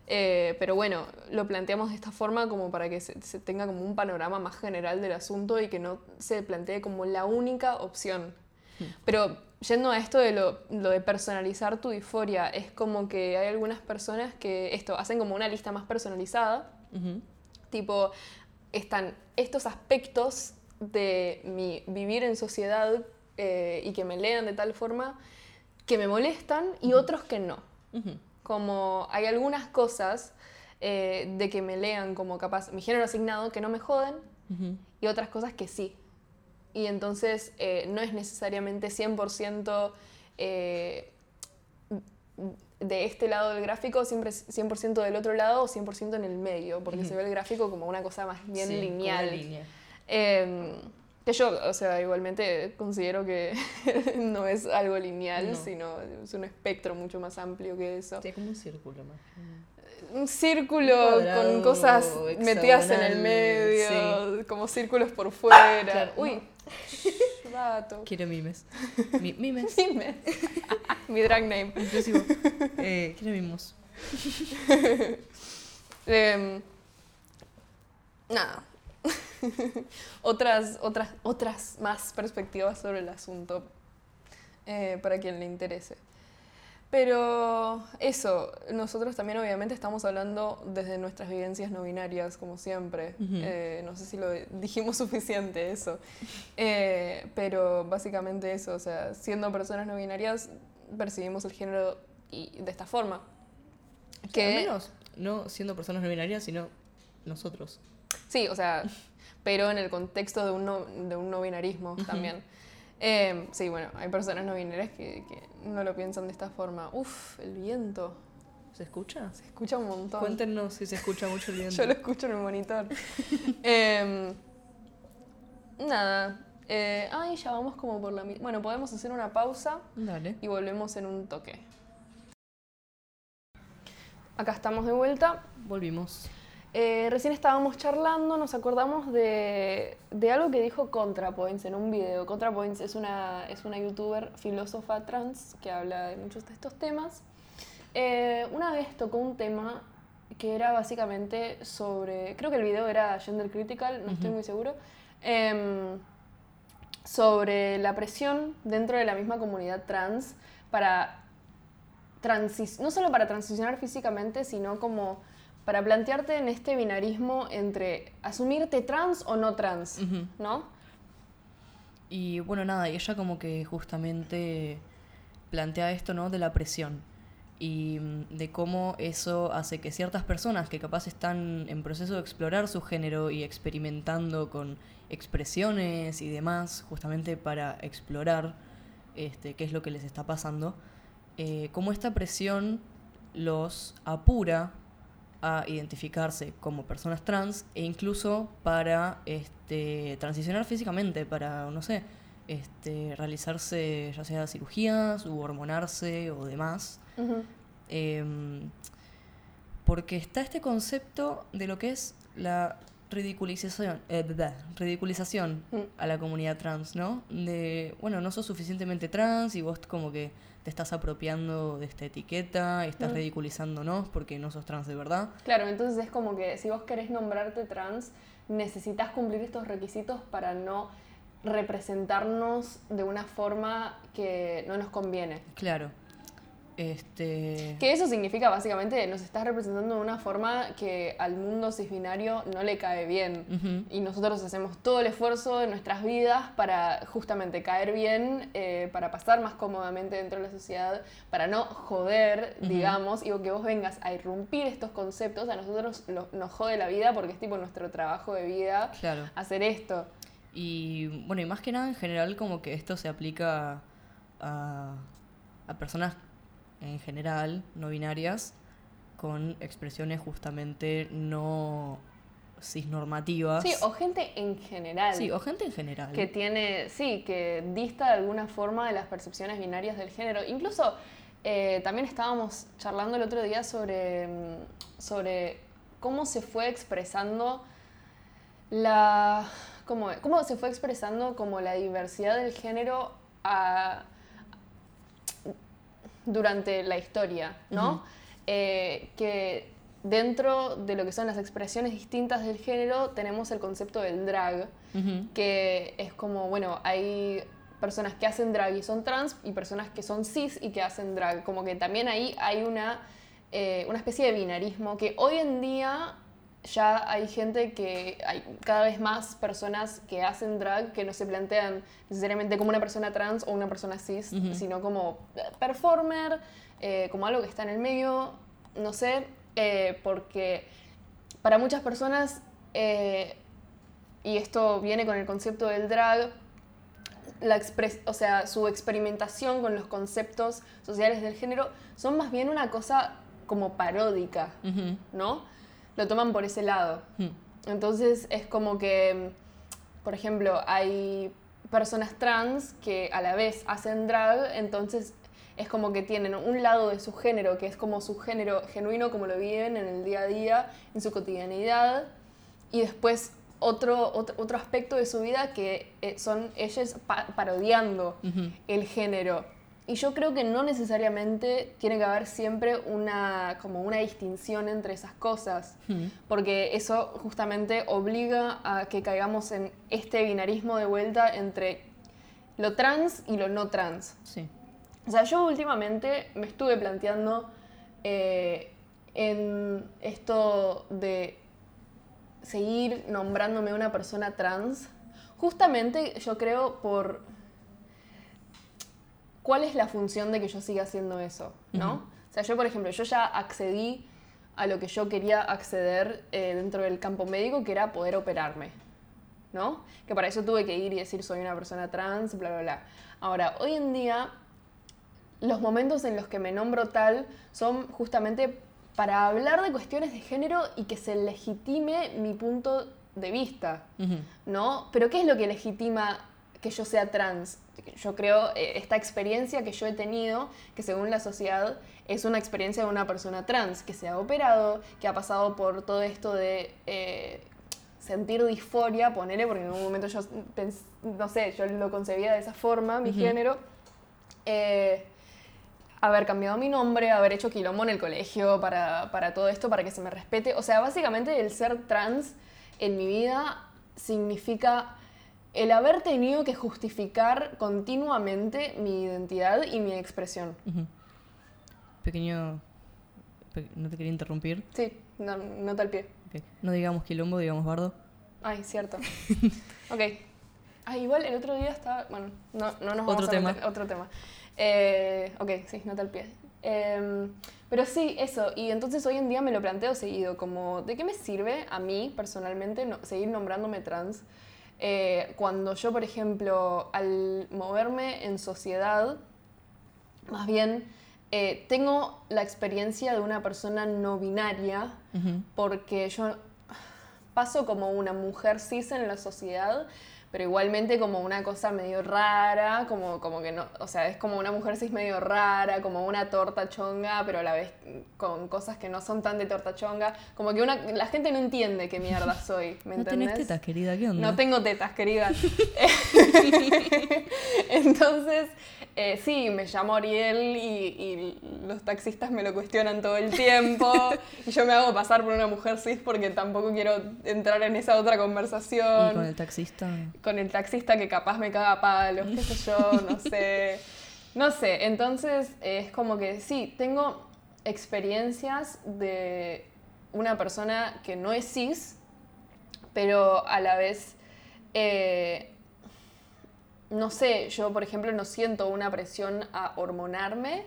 Eh, pero bueno, lo planteamos de esta forma como para que se, se tenga como un panorama más general del asunto y que no se plantee como la única opción. Pero yendo a esto de lo, lo de personalizar tu disforia, es como que hay algunas personas que esto hacen como una lista más personalizada Ujú. Tipo, están estos aspectos de mi vivir en sociedad eh, y que me lean de tal forma que me molestan y otros que no. Ujú. Como hay algunas cosas eh, de que me lean como capaz mi género asignado que no me joden y otras cosas que sí. Y entonces eh, no es necesariamente 100% eh, de este lado del gráfico, siempre es 100% del otro lado o 100% en el medio, porque se ve el gráfico como una cosa más bien Sí, como una lineal. línea. Eh, que yo, o sea, igualmente considero que (laughs) no es algo lineal, No. sino es un espectro mucho más amplio que eso. Sí, como un círculo más. Un círculo Cuadrado, con cosas metidas en el medio, como círculos por fuera. Claro, Uy, no. Quiero mimes. Mi- (laughs) mimes. Dime. Mi drag name. Inclusivo. Eh, quiero mimos. (laughs) Em, nada. (laughs) otras, otras, otras más perspectivas sobre el asunto eh, para quien le interese. Pero eso, nosotros también obviamente estamos hablando desde nuestras vivencias no binarias, como siempre. Eh, no sé si lo dijimos (laughs) suficiente eso. Eh, pero básicamente eso, o sea, siendo personas no binarias, percibimos el género y, de esta forma. Que al menos no siendo personas no binarias, sino nosotros. Sí, o sea, pero en el contexto de un no, de un no binarismo también. Eh, sí, bueno, hay personas no binarias que, que no lo piensan de esta forma. Uf, el viento. ¿Se escucha? Se escucha un montón. Cuéntenos si se escucha mucho el (laughs) viento. Yo lo escucho en el monitor. (laughs) Em, nada. Eh, ay, ya vamos como por la... mi- Bueno, podemos hacer una pausa Dale. y volvemos en un toque. Acá estamos de vuelta. Volvimos. Eh, recién estábamos charlando, nos acordamos de, de, algo que dijo ContraPoints en un video. ContraPoints es una, es una youtuber filósofa trans que habla de muchos de estos temas. Eh, una vez tocó un tema que era básicamente sobre, creo que el video era gender critical, no estoy muy seguro, em, sobre la presión dentro de la misma comunidad trans para no solo para transicionar físicamente, sino como para plantearte en este binarismo entre asumirte trans o no trans, ¿no? Y bueno, nada, y ella como que justamente plantea esto, ¿no? De la presión y mm, de cómo eso hace que ciertas personas que capaz están en proceso de explorar su género y experimentando con expresiones y demás, justamente para explorar este, qué es lo que les está pasando, eh, cómo esta presión los apura a identificarse como personas trans e incluso para este, transicionar físicamente, para, no sé, este, realizarse ya sea cirugías u hormonarse o demás. Em, porque está este concepto de lo que es la ridiculización, eh, ridiculización mm. a la comunidad trans, ¿no? De, bueno, no sos suficientemente trans y vos como que te estás apropiando de esta etiqueta, estás mm. ridiculizándonos porque no sos trans de verdad. Claro, entonces es como que si vos querés nombrarte trans, necesitas cumplir estos requisitos para no representarnos de una forma que no nos conviene. Claro. Este... Que eso significa básicamente nos estás representando de una forma que al mundo cisbinario no le cae bien. Y nosotros hacemos todo el esfuerzo de nuestras vidas para justamente caer bien, eh, para pasar más cómodamente dentro de la sociedad, para no joder, digamos, y que vos vengas a irrumpir estos conceptos, a nosotros nos jode la vida porque es tipo nuestro trabajo de vida hacer esto. Y bueno, y más que nada en general como que esto se aplica a, a personas en general, no binarias, con expresiones justamente no cisnormativas. Sí, o gente en general. Sí, o gente en general. Que tiene, sí, que dista de alguna forma de las percepciones binarias del género. Incluso eh, también estábamos charlando el otro día sobre, mm, sobre cómo se fue expresando la... Cómo, cómo se fue expresando como la diversidad del género a, durante la historia, ¿no? Eh, que dentro de lo que son las expresiones distintas del género tenemos el concepto del drag, que es como, bueno, hay personas que hacen drag y son trans y personas que son cis y que hacen drag, como que también ahí hay una, eh, una especie de binarismo que hoy en día ya hay gente que, hay cada vez más personas que hacen drag que no se plantean necesariamente como una persona trans o una persona cis, sino como performer, eh, como algo que está en el medio, no sé, eh, porque para muchas personas, eh, y esto viene con el concepto del drag, la o sea, su experimentación con los conceptos sociales del género son más bien una cosa como paródica, ¿no? Lo toman por ese lado. Hmm. Entonces es como que, por ejemplo, hay personas trans que a la vez hacen drag, entonces es como que tienen un lado de su género, que es como su género genuino, como lo viven en el día a día, en su cotidianidad, y después otro, otro, aspecto de su vida que eh, son ellos parodiando el género. Y yo creo que no necesariamente tiene que haber siempre una, como una distinción entre esas cosas, hmm. porque eso justamente obliga a que caigamos en este binarismo de vuelta entre lo trans y lo no trans. Sí. O sea, yo últimamente me estuve planteando eh, en esto de seguir nombrándome una persona trans, justamente yo creo por ¿cuál es la función de que yo siga haciendo eso? ¿no? O sea, yo, por ejemplo, yo ya accedí a lo que yo quería acceder eh, dentro del campo médico, que era poder operarme, ¿no? Que para eso tuve que ir y decir soy una persona trans, bla, bla, bla. Ahora, hoy en día, los momentos en los que me nombro tal son justamente para hablar de cuestiones de género y que se legitime mi punto de vista, ¿no? Pero ¿qué es lo que legitima que yo sea trans. Yo creo eh, esta experiencia que yo he tenido, que según la sociedad es una experiencia de una persona trans, que se ha operado, que ha pasado por todo esto de eh, sentir disforia, ponele, porque en un momento yo, no sé, yo lo concebía de esa forma, mi género. Eh, haber cambiado mi nombre, haber hecho quilombo en el colegio para, para todo esto, para que se me respete. O sea, básicamente el ser trans en mi vida significa el haber tenido que justificar continuamente mi identidad y mi expresión. Ujú. Pequeño... pe- No te quería interrumpir. Sí, no, nota al pie. Ok. No digamos quilombo, digamos bardo. Ay, cierto. (laughs) ok. Ah, igual el otro día estaba. Bueno, no, no nos vamos Otro a tema. meter- Otro tema. Eh, ok, sí, nota al pie. Em, pero sí, eso. Y entonces hoy en día me lo planteo seguido, como, ¿de qué me sirve a mí personalmente no- seguir nombrándome trans? Eh, cuando yo, por ejemplo, al moverme en sociedad, más bien eh, tengo la experiencia de una persona no binaria, porque yo paso como una mujer cis en la sociedad, pero igualmente como una cosa medio rara, como, como que no, o sea, es como una mujer cis medio rara, como una torta chonga, pero a la vez con cosas que no son tan de torta chonga, como que una, la gente no entiende qué mierda (laughs) soy, ¿me No tenés tetas, querida, ¿qué onda? No tengo tetas, querida. (laughs) (laughs) Entonces, eh, sí, me llamo Ariel y, y los taxistas me lo cuestionan todo el tiempo. (laughs) Y yo me hago pasar por una mujer cis porque tampoco quiero entrar en esa otra conversación. Y con el taxista... Con el taxista que capaz me caga a palos, qué sé yo, no (laughs) sé. No sé, entonces es como que sí, tengo experiencias de una persona que no es cis, pero a la vez, eh, no sé, yo por ejemplo no siento una presión a hormonarme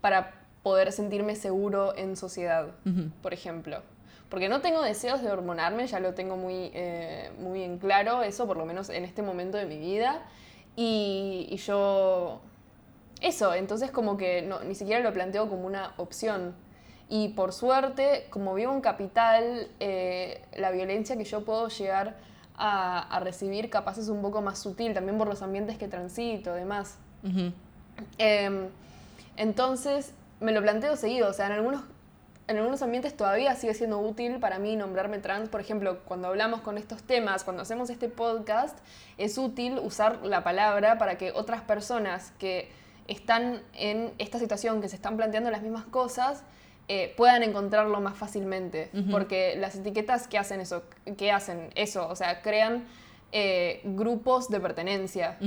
para poder sentirme seguro en sociedad, por ejemplo. Porque no tengo deseos de hormonarme, ya lo tengo muy, eh, muy en claro, eso por lo menos en este momento de mi vida. Y, y yo... Eso, entonces como que no, ni siquiera lo planteo como una opción. Y por suerte, como vivo en capital, eh, la violencia que yo puedo llegar a, a recibir capaz es un poco más sutil, también por los ambientes que transito, demás. Em, entonces, me lo planteo seguido, o sea, en algunos, en algunos ambientes todavía sigue siendo útil para mí nombrarme trans. Por ejemplo, cuando hablamos con estos temas, cuando hacemos este podcast, es útil usar la palabra para que otras personas que están en esta situación, que se están planteando las mismas cosas, eh, puedan encontrarlo más fácilmente. Porque las etiquetas que hacen eso, que hacen eso, o sea, crean eh, grupos de pertenencia.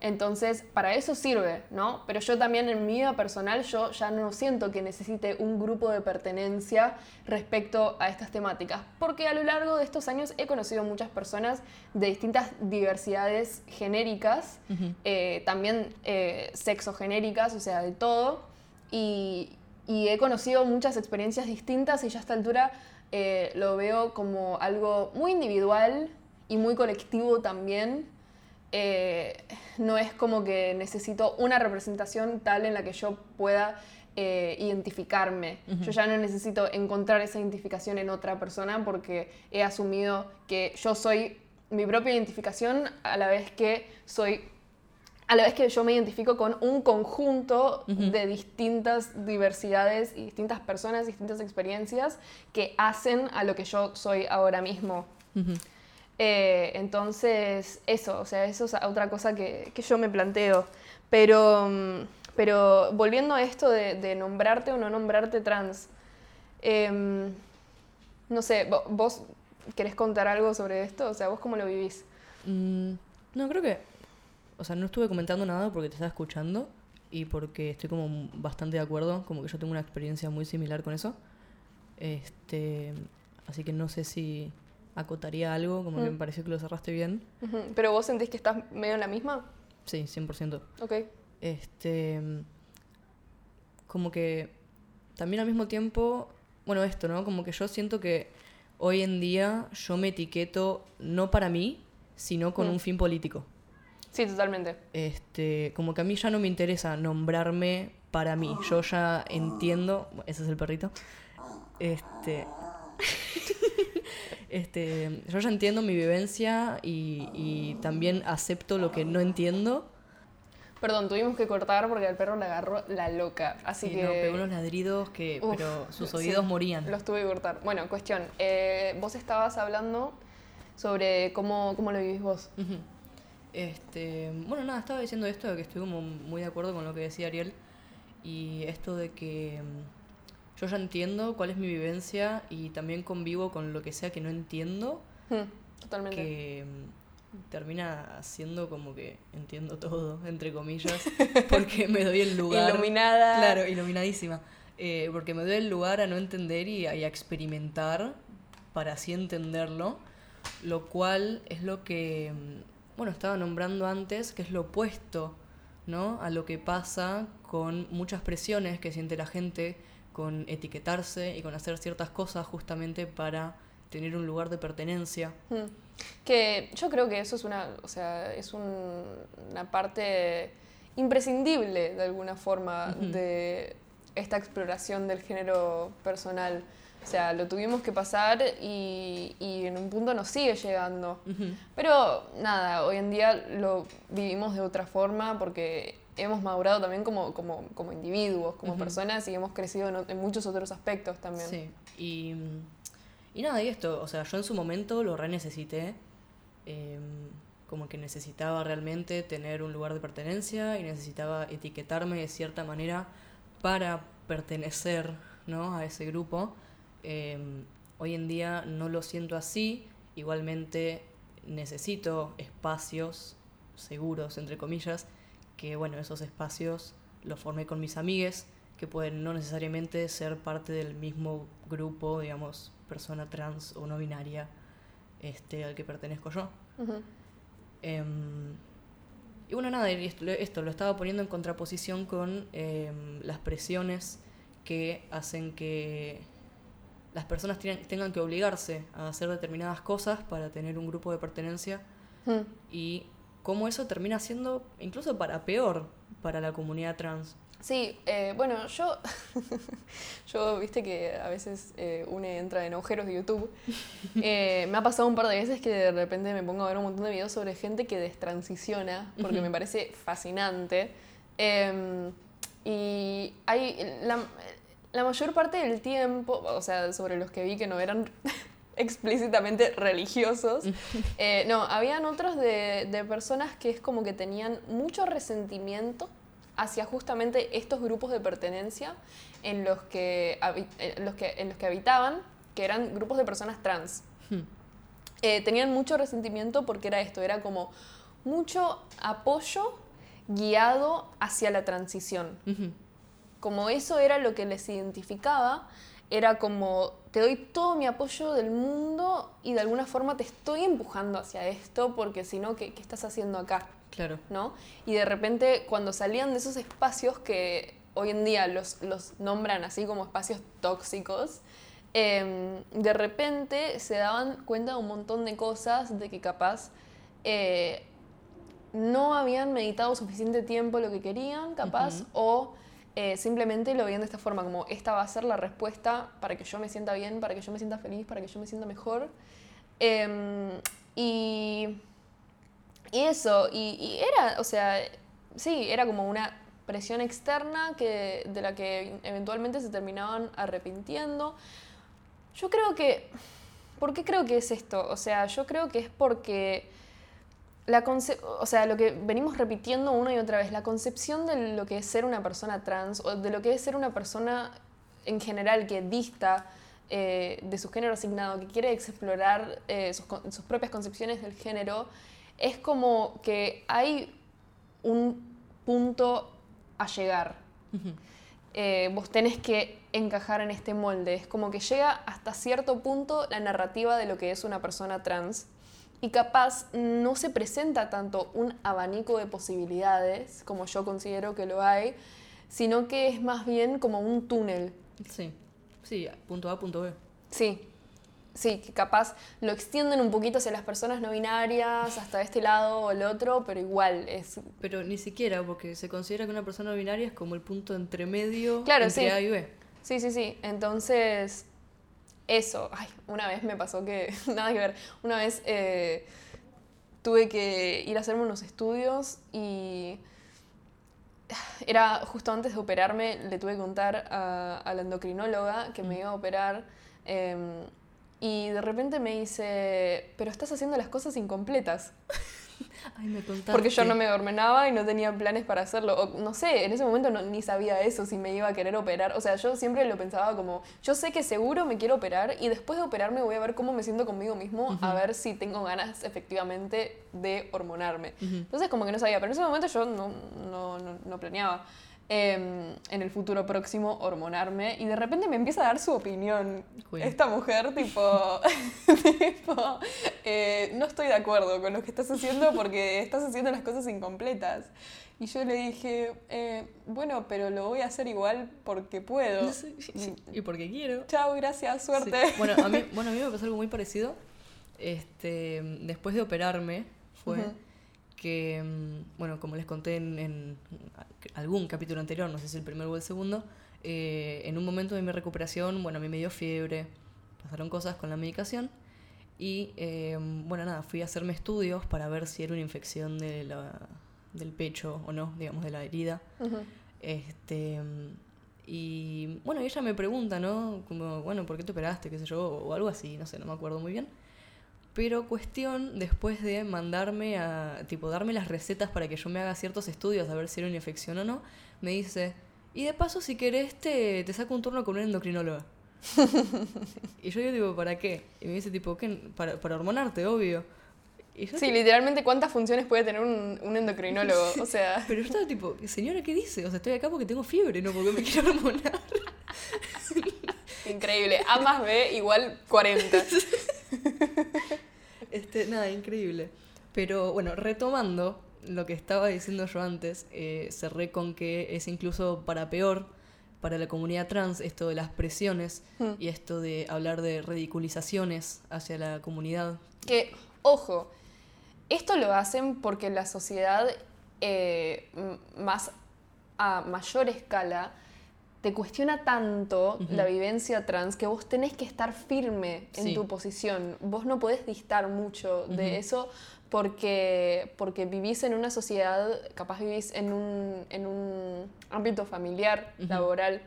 Entonces, para eso sirve, ¿no? Pero yo también en mi vida personal, yo ya no siento que necesite un grupo de pertenencia respecto a estas temáticas, porque a lo largo de estos años he conocido muchas personas de distintas diversidades genéricas, eh, también eh, sexogenéricas, o sea, de todo, y, y he conocido muchas experiencias distintas y ya a esta altura eh, lo veo como algo muy individual y muy colectivo también. Eh, no es como que necesito una representación tal en la que yo pueda eh, identificarme. Yo ya no necesito encontrar esa identificación en otra persona porque he asumido que yo soy mi propia identificación a la vez que soy a la vez que yo me identifico con un conjunto de distintas diversidades y distintas personas, distintas experiencias que hacen a lo que yo soy ahora mismo. Eh, entonces, eso, o sea, eso es otra cosa que, que yo me planteo. Pero, mm, pero volviendo a esto de, de nombrarte o no nombrarte trans, em, no sé, vo- ¿vos querés contar algo sobre esto? O sea, ¿vos cómo lo vivís? Mm, no, creo que. O sea, no estuve comentando nada porque te estaba escuchando y porque estoy como bastante de acuerdo, como que yo tengo una experiencia muy similar con eso. Este, así que no sé si acotaría algo, como que Mm. me pareció que lo cerraste bien. ¿Pero vos sentís que estás medio en la misma? Sí, 100%. Ok. Este, como que también al mismo tiempo, bueno, esto, ¿no? Como que yo siento que hoy en día yo me etiqueto no para mí, sino con Mm. un fin político. Sí, totalmente. Este, como que a mí ya no me interesa nombrarme para mí. Yo ya entiendo, ese es el perrito. Este, (laughs) Este, yo ya entiendo mi vivencia y, y también acepto lo que no entiendo. Perdón, tuvimos que cortar porque al perro le agarró la loca. Así Sí, que. no, pegó unos ladridos que, Uf, pero sus sí, oídos morían. Los tuve que cortar. Bueno, cuestión. eh, vos estabas hablando sobre cómo, cómo lo vivís vos. Ujú. Este, bueno, nada, estaba diciendo esto de que estoy como muy de acuerdo con lo que decía Ariel y esto de que mm, yo ya entiendo cuál es mi vivencia y también convivo con lo que sea que no entiendo, Hmm, totalmente. que mm, termina siendo como que entiendo todo, entre comillas, (laughs) porque me doy el lugar. Iluminada. Claro, iluminadísima. Eh, porque me doy el lugar a no entender y a, y a experimentar para así entenderlo, lo cual es lo que, mm, bueno, estaba nombrando antes, que es lo opuesto, ¿no? A lo que pasa con muchas presiones que siente la gente con etiquetarse y con hacer ciertas cosas justamente para tener un lugar de pertenencia. Hmm. Que yo creo que eso es una, o sea, es un- una parte imprescindible de alguna forma de esta exploración del género personal. O sea, lo tuvimos que pasar y, y en un punto nos sigue llegando. Pero nada, hoy en día lo vivimos de otra forma porque hemos madurado también como, como, como individuos, como personas y hemos crecido en muchos otros aspectos también. Sí, y, y nada, y esto, o sea, yo en su momento lo re necesité, em, como que necesitaba realmente tener un lugar de pertenencia y necesitaba etiquetarme de cierta manera para pertenecer, ¿no? a ese grupo. Em, hoy en día no lo siento así, igualmente necesito espacios seguros, entre comillas, que bueno, esos espacios los formé con mis amigues, que pueden no necesariamente ser parte del mismo grupo, digamos, persona trans o no binaria este, al que pertenezco yo. Em, y bueno, nada, esto lo estaba poniendo en contraposición con em, las presiones que hacen que las personas tienen- tengan que obligarse a hacer determinadas cosas para tener un grupo de pertenencia Hmm. y cómo eso termina siendo incluso para peor para la comunidad trans. Sí, eh, bueno, yo, (laughs) yo, viste que a veces eh, uno entra en agujeros de YouTube. (laughs) Eh, me ha pasado un par de veces que de repente me pongo a ver un montón de videos sobre gente que destransiciona, porque me parece fascinante. Eh, y hay la, la mayor parte del tiempo, o sea, sobre los que vi que no eran (laughs) explícitamente religiosos, (laughs) eh, no, habían otros de, de personas que es como que tenían mucho resentimiento hacia justamente estos grupos de pertenencia en los que, habi- en los que, en los que habitaban, que eran grupos de personas trans. Hmm. Eh, tenían mucho resentimiento porque era esto, era como mucho apoyo guiado hacia la transición. Como eso era lo que les identificaba, era como te doy todo mi apoyo del mundo y de alguna forma te estoy empujando hacia esto porque si no, ¿qué, qué estás haciendo acá? Claro. ¿no? Y de repente cuando salían de esos espacios que hoy en día los, los nombran así como espacios tóxicos, em, de repente se daban cuenta de un montón de cosas, de que capaz eh, no habían meditado suficiente tiempo lo que querían, capaz, o eh, simplemente lo veían de esta forma, como esta va a ser la respuesta para que yo me sienta bien, para que yo me sienta feliz, para que yo me sienta mejor. Em, y, y eso, y, y era, o sea, sí, era como una presión externa que, de la que eventualmente se terminaban arrepintiendo. Yo creo que, ¿por qué creo que es esto? O sea, yo creo que es porque la o sea, lo que venimos repitiendo una y otra vez, la concepción de lo que es ser una persona trans o de lo que es ser una persona en general que dista eh, de su género asignado, que quiere explorar eh, sus, propias concepciones del género, es como que hay un punto a llegar. Eh, vos tenés que encajar en este molde. Es como que llega hasta cierto punto la narrativa de lo que es una persona trans y capaz no se presenta tanto un abanico de posibilidades, como yo considero que lo hay, sino que es más bien como un túnel. Sí. Sí, punto A, punto B. Sí, sí, que capaz lo extienden un poquito hacia las personas no binarias, hasta este lado o el otro, pero igual es... Pero ni siquiera, porque se considera que una persona binaria es como el punto entre medio Claro, entre sí. A y B. Sí, sí, sí. Entonces, eso. Ay, una vez me pasó que, (laughs) nada que ver, una vez eh, tuve que ir a hacerme unos estudios y (sighs) era justo antes de operarme, le tuve que contar a, a la endocrinóloga que me iba a operar. em, y de repente me dice, pero estás haciendo las cosas incompletas. (laughs) Ay, me contaste. Porque yo no me hormonaba y no tenía planes para hacerlo. O, no sé, en ese momento no- ni sabía eso, si me iba a querer operar. O sea, yo siempre lo pensaba como, yo sé que seguro me quiero operar y después de operarme voy a ver cómo me siento conmigo mismo, a ver si tengo ganas efectivamente de hormonarme. Entonces como que no sabía, pero en ese momento yo no, no, no- no planeaba. Em, en el futuro próximo hormonarme y de repente me empieza a dar su opinión Uy. esta mujer tipo, (laughs) tipo eh, no estoy de acuerdo con lo que estás haciendo porque estás haciendo las cosas incompletas. Y yo le dije, eh, bueno, pero lo voy a hacer igual porque puedo. Y porque quiero. Chao, gracias, suerte. Sí. Bueno, a mí, (laughs) bueno, a mí me pasó algo muy parecido. Este, después de operarme, fue. Que, mm, bueno, como les conté en, en algún capítulo anterior, no sé si el primero o el segundo, eh, en un momento de mi recuperación, bueno, a mí me dio fiebre, pasaron cosas con la medicación. Y eh, bueno, nada, fui a hacerme estudios para ver si era una infección de la- del pecho o no, digamos, de la herida. Ujú. Este, y bueno, ella me pregunta, ¿no? Como, bueno, ¿por qué te operaste? ¿Qué sé yo? O algo así, no sé, no me acuerdo muy bien. Pero cuestión, después de mandarme a, tipo, darme las recetas para que yo me haga ciertos estudios a ver si era una infección o no, me dice, y de paso, si querés, te, te saco un turno con una endocrinóloga. (laughs) y yo digo, tipo, ¿para qué? Y me dice, tipo, ¿qué? Para, para hormonarte, obvio. Y yo, Sí, literalmente cuántas funciones puede tener un, un endocrinólogo. (laughs) O sea, (laughs) Pero yo estaba tipo, señora, ¿qué dice? O sea, estoy acá porque tengo fiebre, no porque me quiero hormonar. increíble. A más B igual 40. Nada, increíble. Pero bueno, retomando lo que estaba diciendo yo antes, eh, cerré con que es incluso para peor para la comunidad trans esto de las presiones Hmm. y esto de hablar de ridiculizaciones hacia la comunidad. Que, ojo, esto lo hacen porque la sociedad eh, más a mayor escala te cuestiona tanto la vivencia trans que vos tenés que estar firme en Sí. tu posición. Vos no podés distar mucho de eso porque, porque vivís en una sociedad, capaz vivís en un, en un ámbito familiar, laboral,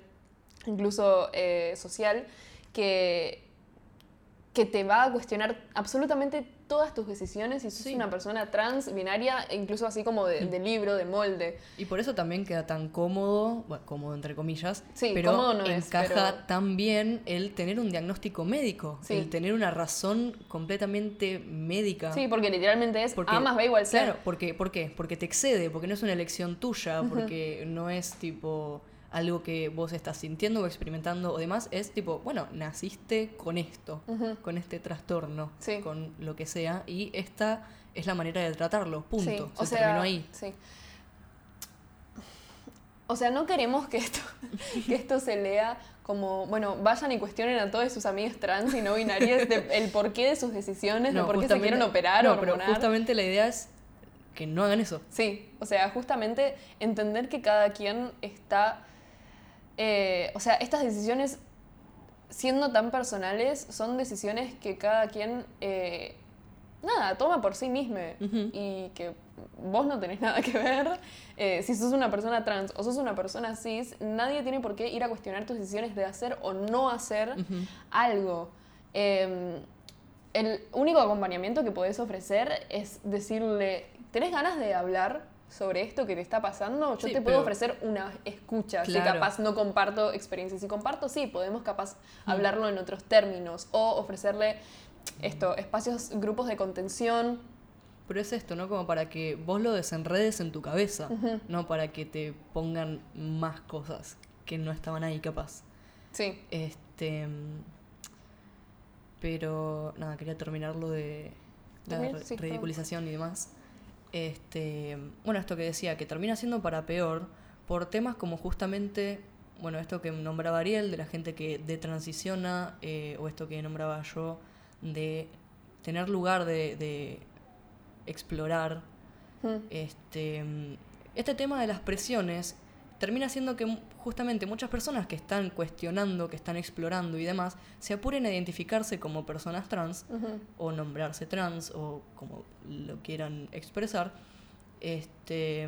incluso eh, social, que, que te va a cuestionar absolutamente todas tus decisiones y sos Sí. una persona trans, binaria, incluso así como de, de libro, de molde. Y por eso también queda tan cómodo, bueno, cómodo entre comillas, Sí, pero cómodo no es, encaja pero- tan bien el tener un diagnóstico médico, Sí. el tener una razón completamente médica. Sí, porque literalmente es Porque- A más B igual C. Claro, porque, ¿por qué? Porque te excede, porque no es una elección tuya, porque no es tipo algo que vos estás sintiendo o experimentando o demás, es tipo, bueno, naciste con esto, con este trastorno, Sí. con lo que sea, y esta es la manera de tratarlo, punto. Sí, Se o sea, terminó ahí. Sí. O sea, no queremos que esto, (laughs) que esto se lea como, bueno, vayan y cuestionen a todos sus amigos trans y no binarias de- el porqué de sus decisiones, de por qué se quieren operar no, o pero justamente la idea es que no hagan eso. Sí, o sea, justamente entender que cada quien está... eh, o sea, estas decisiones, siendo tan personales, son decisiones que cada quien, eh, nada, toma por sí mismo y que vos no tenés (laughs) nada que ver. Eh, si sos una persona trans o sos una persona cis, nadie tiene por qué ir a cuestionar tus decisiones de hacer o no hacer algo. Eh, el único acompañamiento que podés ofrecer es decirle, ¿tenés ganas de hablar sobre esto que te está pasando? Yo Sí, te puedo pero- ofrecer una escucha. Si Claro. capaz no comparto experiencias. Si comparto, sí, podemos capaz hablarlo en otros términos. O ofrecerle esto, espacios, grupos de contención. Pero es esto, ¿no? Como para que vos lo desenredes en tu cabeza, no para que te pongan más cosas que no estaban ahí capaz. Sí. Este. mm, Pero nada, quería terminar lo de la sí, ridiculización y demás. Este. Bueno, esto que decía, que termina siendo para peor por temas como justamente. Bueno, esto que nombraba Ariel, de la gente que detransiciona, eh, o esto que nombraba yo, de tener lugar de, de explorar Mm. este, este tema de las presiones termina siendo que justamente muchas personas que están cuestionando, que están explorando y demás, se apuren a identificarse como personas trans o nombrarse trans o como lo quieran expresar. Este,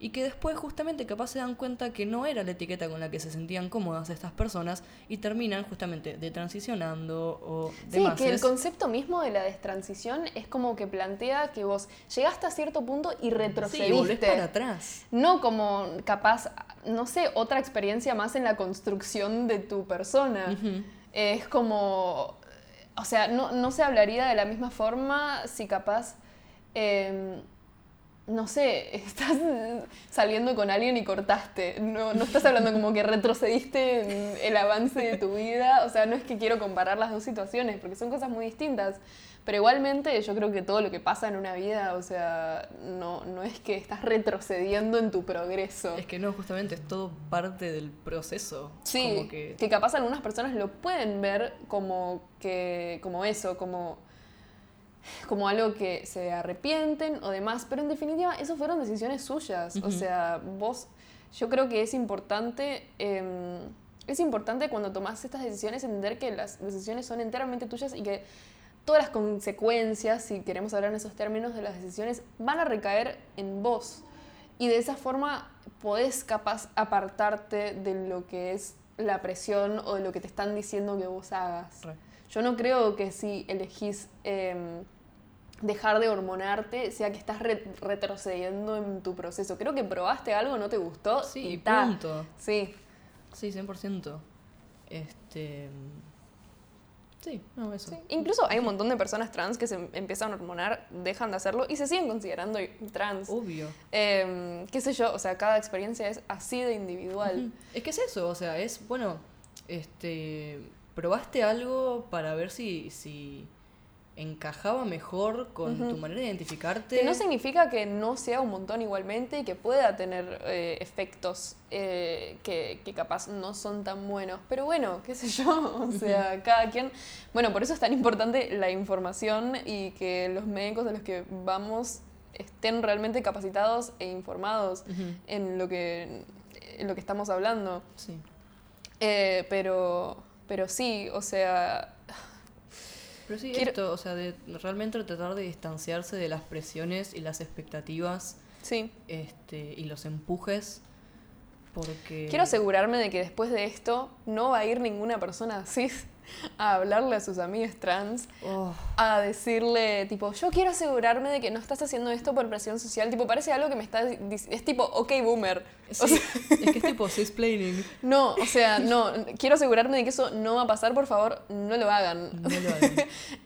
y que después justamente capaz se dan cuenta que no era la etiqueta con la que se sentían cómodas estas personas y terminan justamente detransicionando o Sí, que el concepto mismo de la destransición es como que plantea que vos llegaste a cierto punto y retrocediste. Sí, para atrás. No como capaz, no sé, otra experiencia más en la construcción de tu persona. Es como, o sea, no, no, se hablaría de la misma forma si capaz... Em, no sé, estás saliendo con alguien y cortaste. No, no estás hablando como que retrocediste en el avance de tu vida. O sea, no es que quiero comparar las dos situaciones, porque son cosas muy distintas. Pero igualmente yo creo que todo lo que pasa en una vida, o sea, no, no es que estás retrocediendo en tu progreso. Es que no, justamente es todo parte del proceso. Sí, que... que capaz algunas personas lo pueden ver como, que, como eso, como como algo que se arrepienten o demás, pero en definitiva, eso fueron decisiones suyas. O sea, vos, yo creo que es importante, em, es importante cuando tomás estas decisiones entender que las decisiones son enteramente tuyas y que todas las consecuencias, si queremos hablar en esos términos de las decisiones, van a recaer en vos. Y de esa forma podés capaz apartarte de lo que es la presión o de lo que te están diciendo que vos hagas. Yo no creo que si elegís em, dejar de hormonarte sea que estás retrocediendo en tu proceso. Creo que probaste algo, no te gustó. Sí, y punto. Sí. Sí, 100%. Este. Sí, no, eso. Incluso hay un montón de personas trans que se empiezan a hormonar, dejan de hacerlo y se siguen considerando trans. Obvio. Em, qué sé yo, o sea, cada experiencia es así de individual. Es que es eso, o sea, es, bueno, este, probaste algo para ver si, si encajaba mejor con tu manera de identificarte. Que no significa que no sea un montón igualmente y que pueda tener eh, efectos eh, que, que, capaz no son tan buenos. Pero bueno, qué sé yo, (laughs) o sea, cada quien... Bueno, por eso es tan importante la información y que los médicos de los que vamos estén realmente capacitados e informados en, lo que, en lo que estamos hablando. Sí. Eh, pero, pero sí, o sea pero sí, esto, o sea, de realmente tratar de distanciarse de las presiones y las expectativas sí. este, y los empujes. Porque... Quiero asegurarme de que después de esto no va a ir ninguna persona cis (laughs) a hablarle a sus amigas trans, oh. a decirle, tipo, yo quiero asegurarme de que no estás haciendo esto por presión social. Tipo, parece algo que me está Es tipo, ok, boomer. (laughs) es que es tipo cisplaining. (laughs) No, o sea, no. Quiero asegurarme de que eso no va a pasar, por favor, no lo hagan. No lo hagan.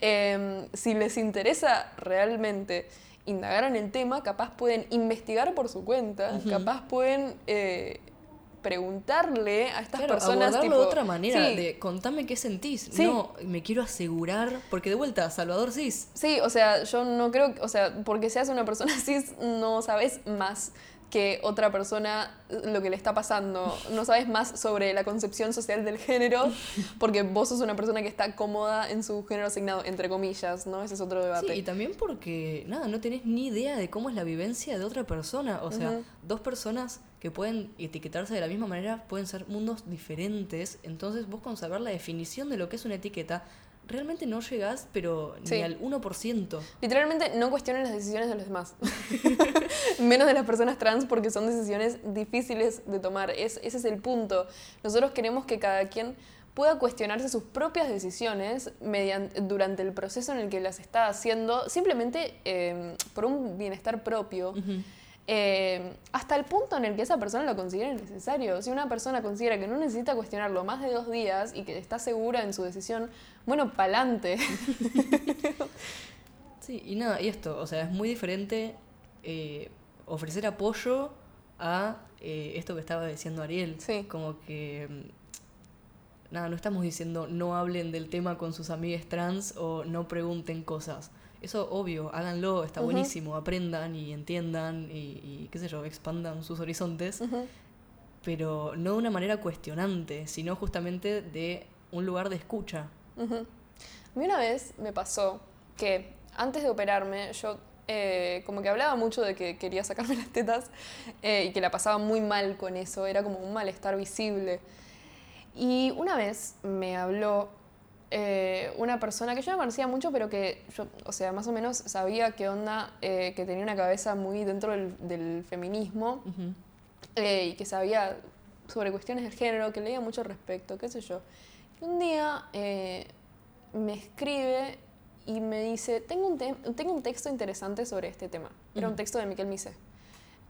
Em, si les interesa realmente indagar en el tema, capaz pueden investigar por su cuenta, capaz pueden. Eh, preguntarle a estas personas. De otra manera, de contame qué sentís. No, me quiero asegurar, porque de vuelta, Salvador cis. Sí, o sea, yo no creo, o sea, porque seas una persona (laughs) cis, no sabes más que otra persona lo que le está pasando. No sabes más sobre la concepción social del género, porque vos sos una persona que está cómoda en su género asignado, entre comillas, ¿no? Ese es otro debate. Sí, y también porque, nada, no tenés ni idea de cómo es la vivencia de otra persona. O sea, dos personas que pueden etiquetarse de la misma manera pueden ser mundos diferentes. Entonces, vos con saber la definición de lo que es una etiqueta, realmente no llegás, pero ni al 1%. Literalmente no cuestionen las decisiones de los demás. (laughs) Menos de las personas trans porque son decisiones difíciles de tomar. Es, ese es el punto. Nosotros queremos que cada quien pueda cuestionarse sus propias decisiones mediante, durante el proceso en el que las está haciendo, simplemente eh, por un bienestar propio. Eh, hasta el punto en el que esa persona lo considere necesario. Si una persona considera que no necesita cuestionarlo más de dos días y que está segura en su decisión, bueno, pa'lante. (laughs) sí, y nada, y esto, o sea, es muy diferente eh, ofrecer apoyo a eh, esto que estaba diciendo Ariel. Sí. Como que mm, nada, no estamos diciendo no hablen del tema con sus amigas trans o no pregunten cosas. Eso obvio, háganlo, está buenísimo, aprendan y entiendan y, qué sé yo, expandan sus horizontes, pero no de una manera cuestionante, sino justamente de un lugar de escucha. A mí una vez me pasó que antes de operarme yo eh, como que hablaba mucho de que quería sacarme (laughs) las tetas eh, y que la pasaba muy mal con eso, era como un malestar visible. Y una vez me habló eh, una persona que yo no conocía mucho, pero que yo, o sea, más o menos sabía qué onda, que tenía una cabeza muy dentro del, del feminismo y que sabía sobre cuestiones del género, que leía mucho al respecto, qué sé yo. Un día me escribe y me dice, tengo un, tengo un texto interesante sobre este tema. Era un texto de Miquel Misé,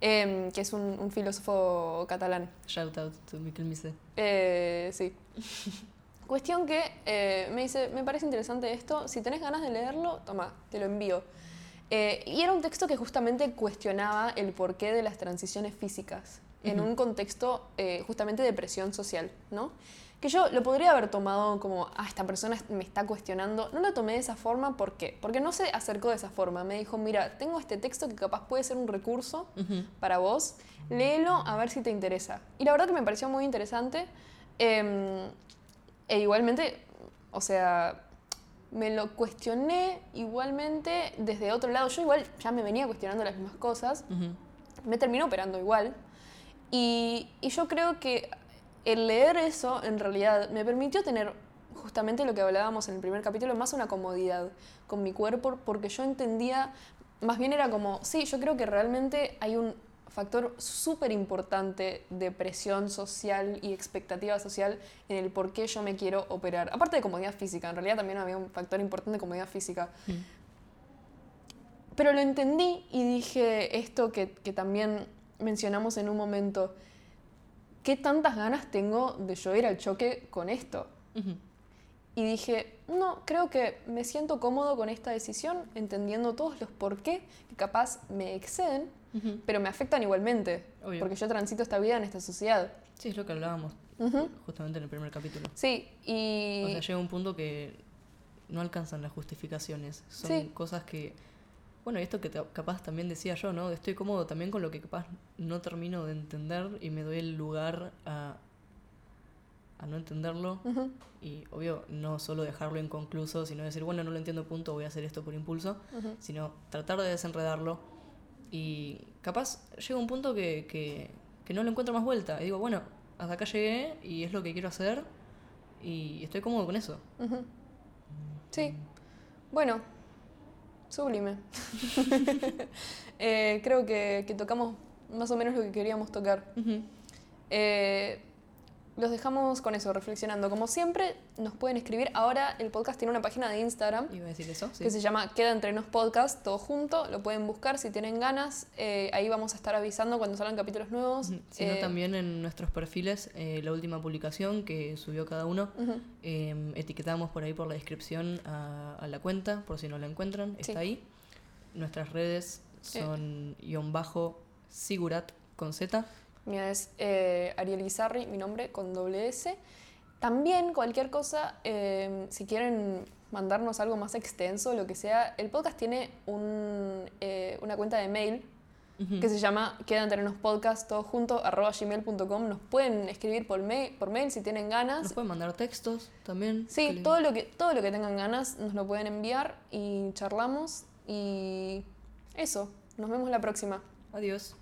em, que es un, filósofo catalán. Shout out to Miquel Misé. Eh, sí. (laughs) Cuestión que eh, me dice, me parece interesante esto, si tenés ganas de leerlo, toma, te lo envío. Eh, y era un texto que justamente cuestionaba el porqué de las transiciones físicas en un contexto justamente de presión social, ¿no? Que yo lo podría haber tomado como, ah, esta persona me está cuestionando. No lo tomé de esa forma, ¿por qué? Porque no se acercó de esa forma. Me dijo, mira, tengo este texto que capaz puede ser un recurso para vos, léelo a ver si te interesa. Y la verdad que me pareció muy interesante. Em, e igualmente, o sea, me lo cuestioné igualmente desde otro lado. Yo igual ya me venía cuestionando las mismas cosas. Me terminó operando igual. Y, y yo creo que el leer eso en realidad me permitió tener justamente lo que hablábamos en el primer capítulo, más una comodidad con mi cuerpo, porque yo entendía, más bien era como, sí, yo creo que realmente hay un factor súper importante de presión social y expectativa social en el por qué yo me quiero operar. Aparte de comodidad física, en realidad también había un factor importante de comodidad física. Mm. Pero lo entendí y dije esto que, que también mencionamos en un momento, ¿qué tantas ganas tengo de yo ir al choque con esto? Y dije, no, creo que me siento cómodo con esta decisión, entendiendo todos los por qué, que capaz me exceden, pero me afectan igualmente, porque yo transito esta vida en esta sociedad. Sí, es lo que hablábamos justamente en el primer capítulo. Sí, y... O sea, llega un punto que no alcanzan las justificaciones, son cosas que bueno, y esto que capaz también decía yo, ¿no? Estoy cómodo también con lo que capaz no termino de entender y me doy el lugar a, a no entenderlo. Y obvio, no solo dejarlo inconcluso, sino decir, bueno, no lo entiendo, punto, voy a hacer esto por impulso, sino tratar de desenredarlo. Y capaz llega un punto que, que, que no le encuentro más vuelta. Y digo, bueno, hasta acá llegué y es lo que quiero hacer y estoy cómodo con eso. Sí. Bueno, Sublime. (laughs) Eh, creo que, tocamos más o menos lo que queríamos tocar. Los dejamos con eso, reflexionando. Como siempre, nos pueden escribir. Ahora el podcast tiene una página de Instagram. Iba a decir eso, Que se llama Queda Entre Nos Podcast, todo junto. Lo pueden buscar si tienen ganas. Eh, ahí vamos a estar avisando cuando salgan capítulos nuevos. Sino eh, también en nuestros perfiles, eh, la última publicación que subió cada uno. Em, etiquetamos por ahí por la descripción a, la cuenta, por si no la encuentran. Está ahí. Nuestras redes son guion bajo Sigurat con Z. Mía es eh, Ariel Guizarri, mi nombre, con doble S. También cualquier cosa, eh, si quieren mandarnos algo más extenso, lo que sea, el podcast tiene un, eh, una cuenta de mail que se llama Quedan Tenernos Podcast todo junto, arroba gmail.com. Nos pueden escribir por mail, por mail si tienen ganas. Nos pueden mandar textos también. Sí, todo, lo que, todo lo que tengan ganas nos lo pueden enviar y charlamos. Y eso, nos vemos la próxima. Adiós.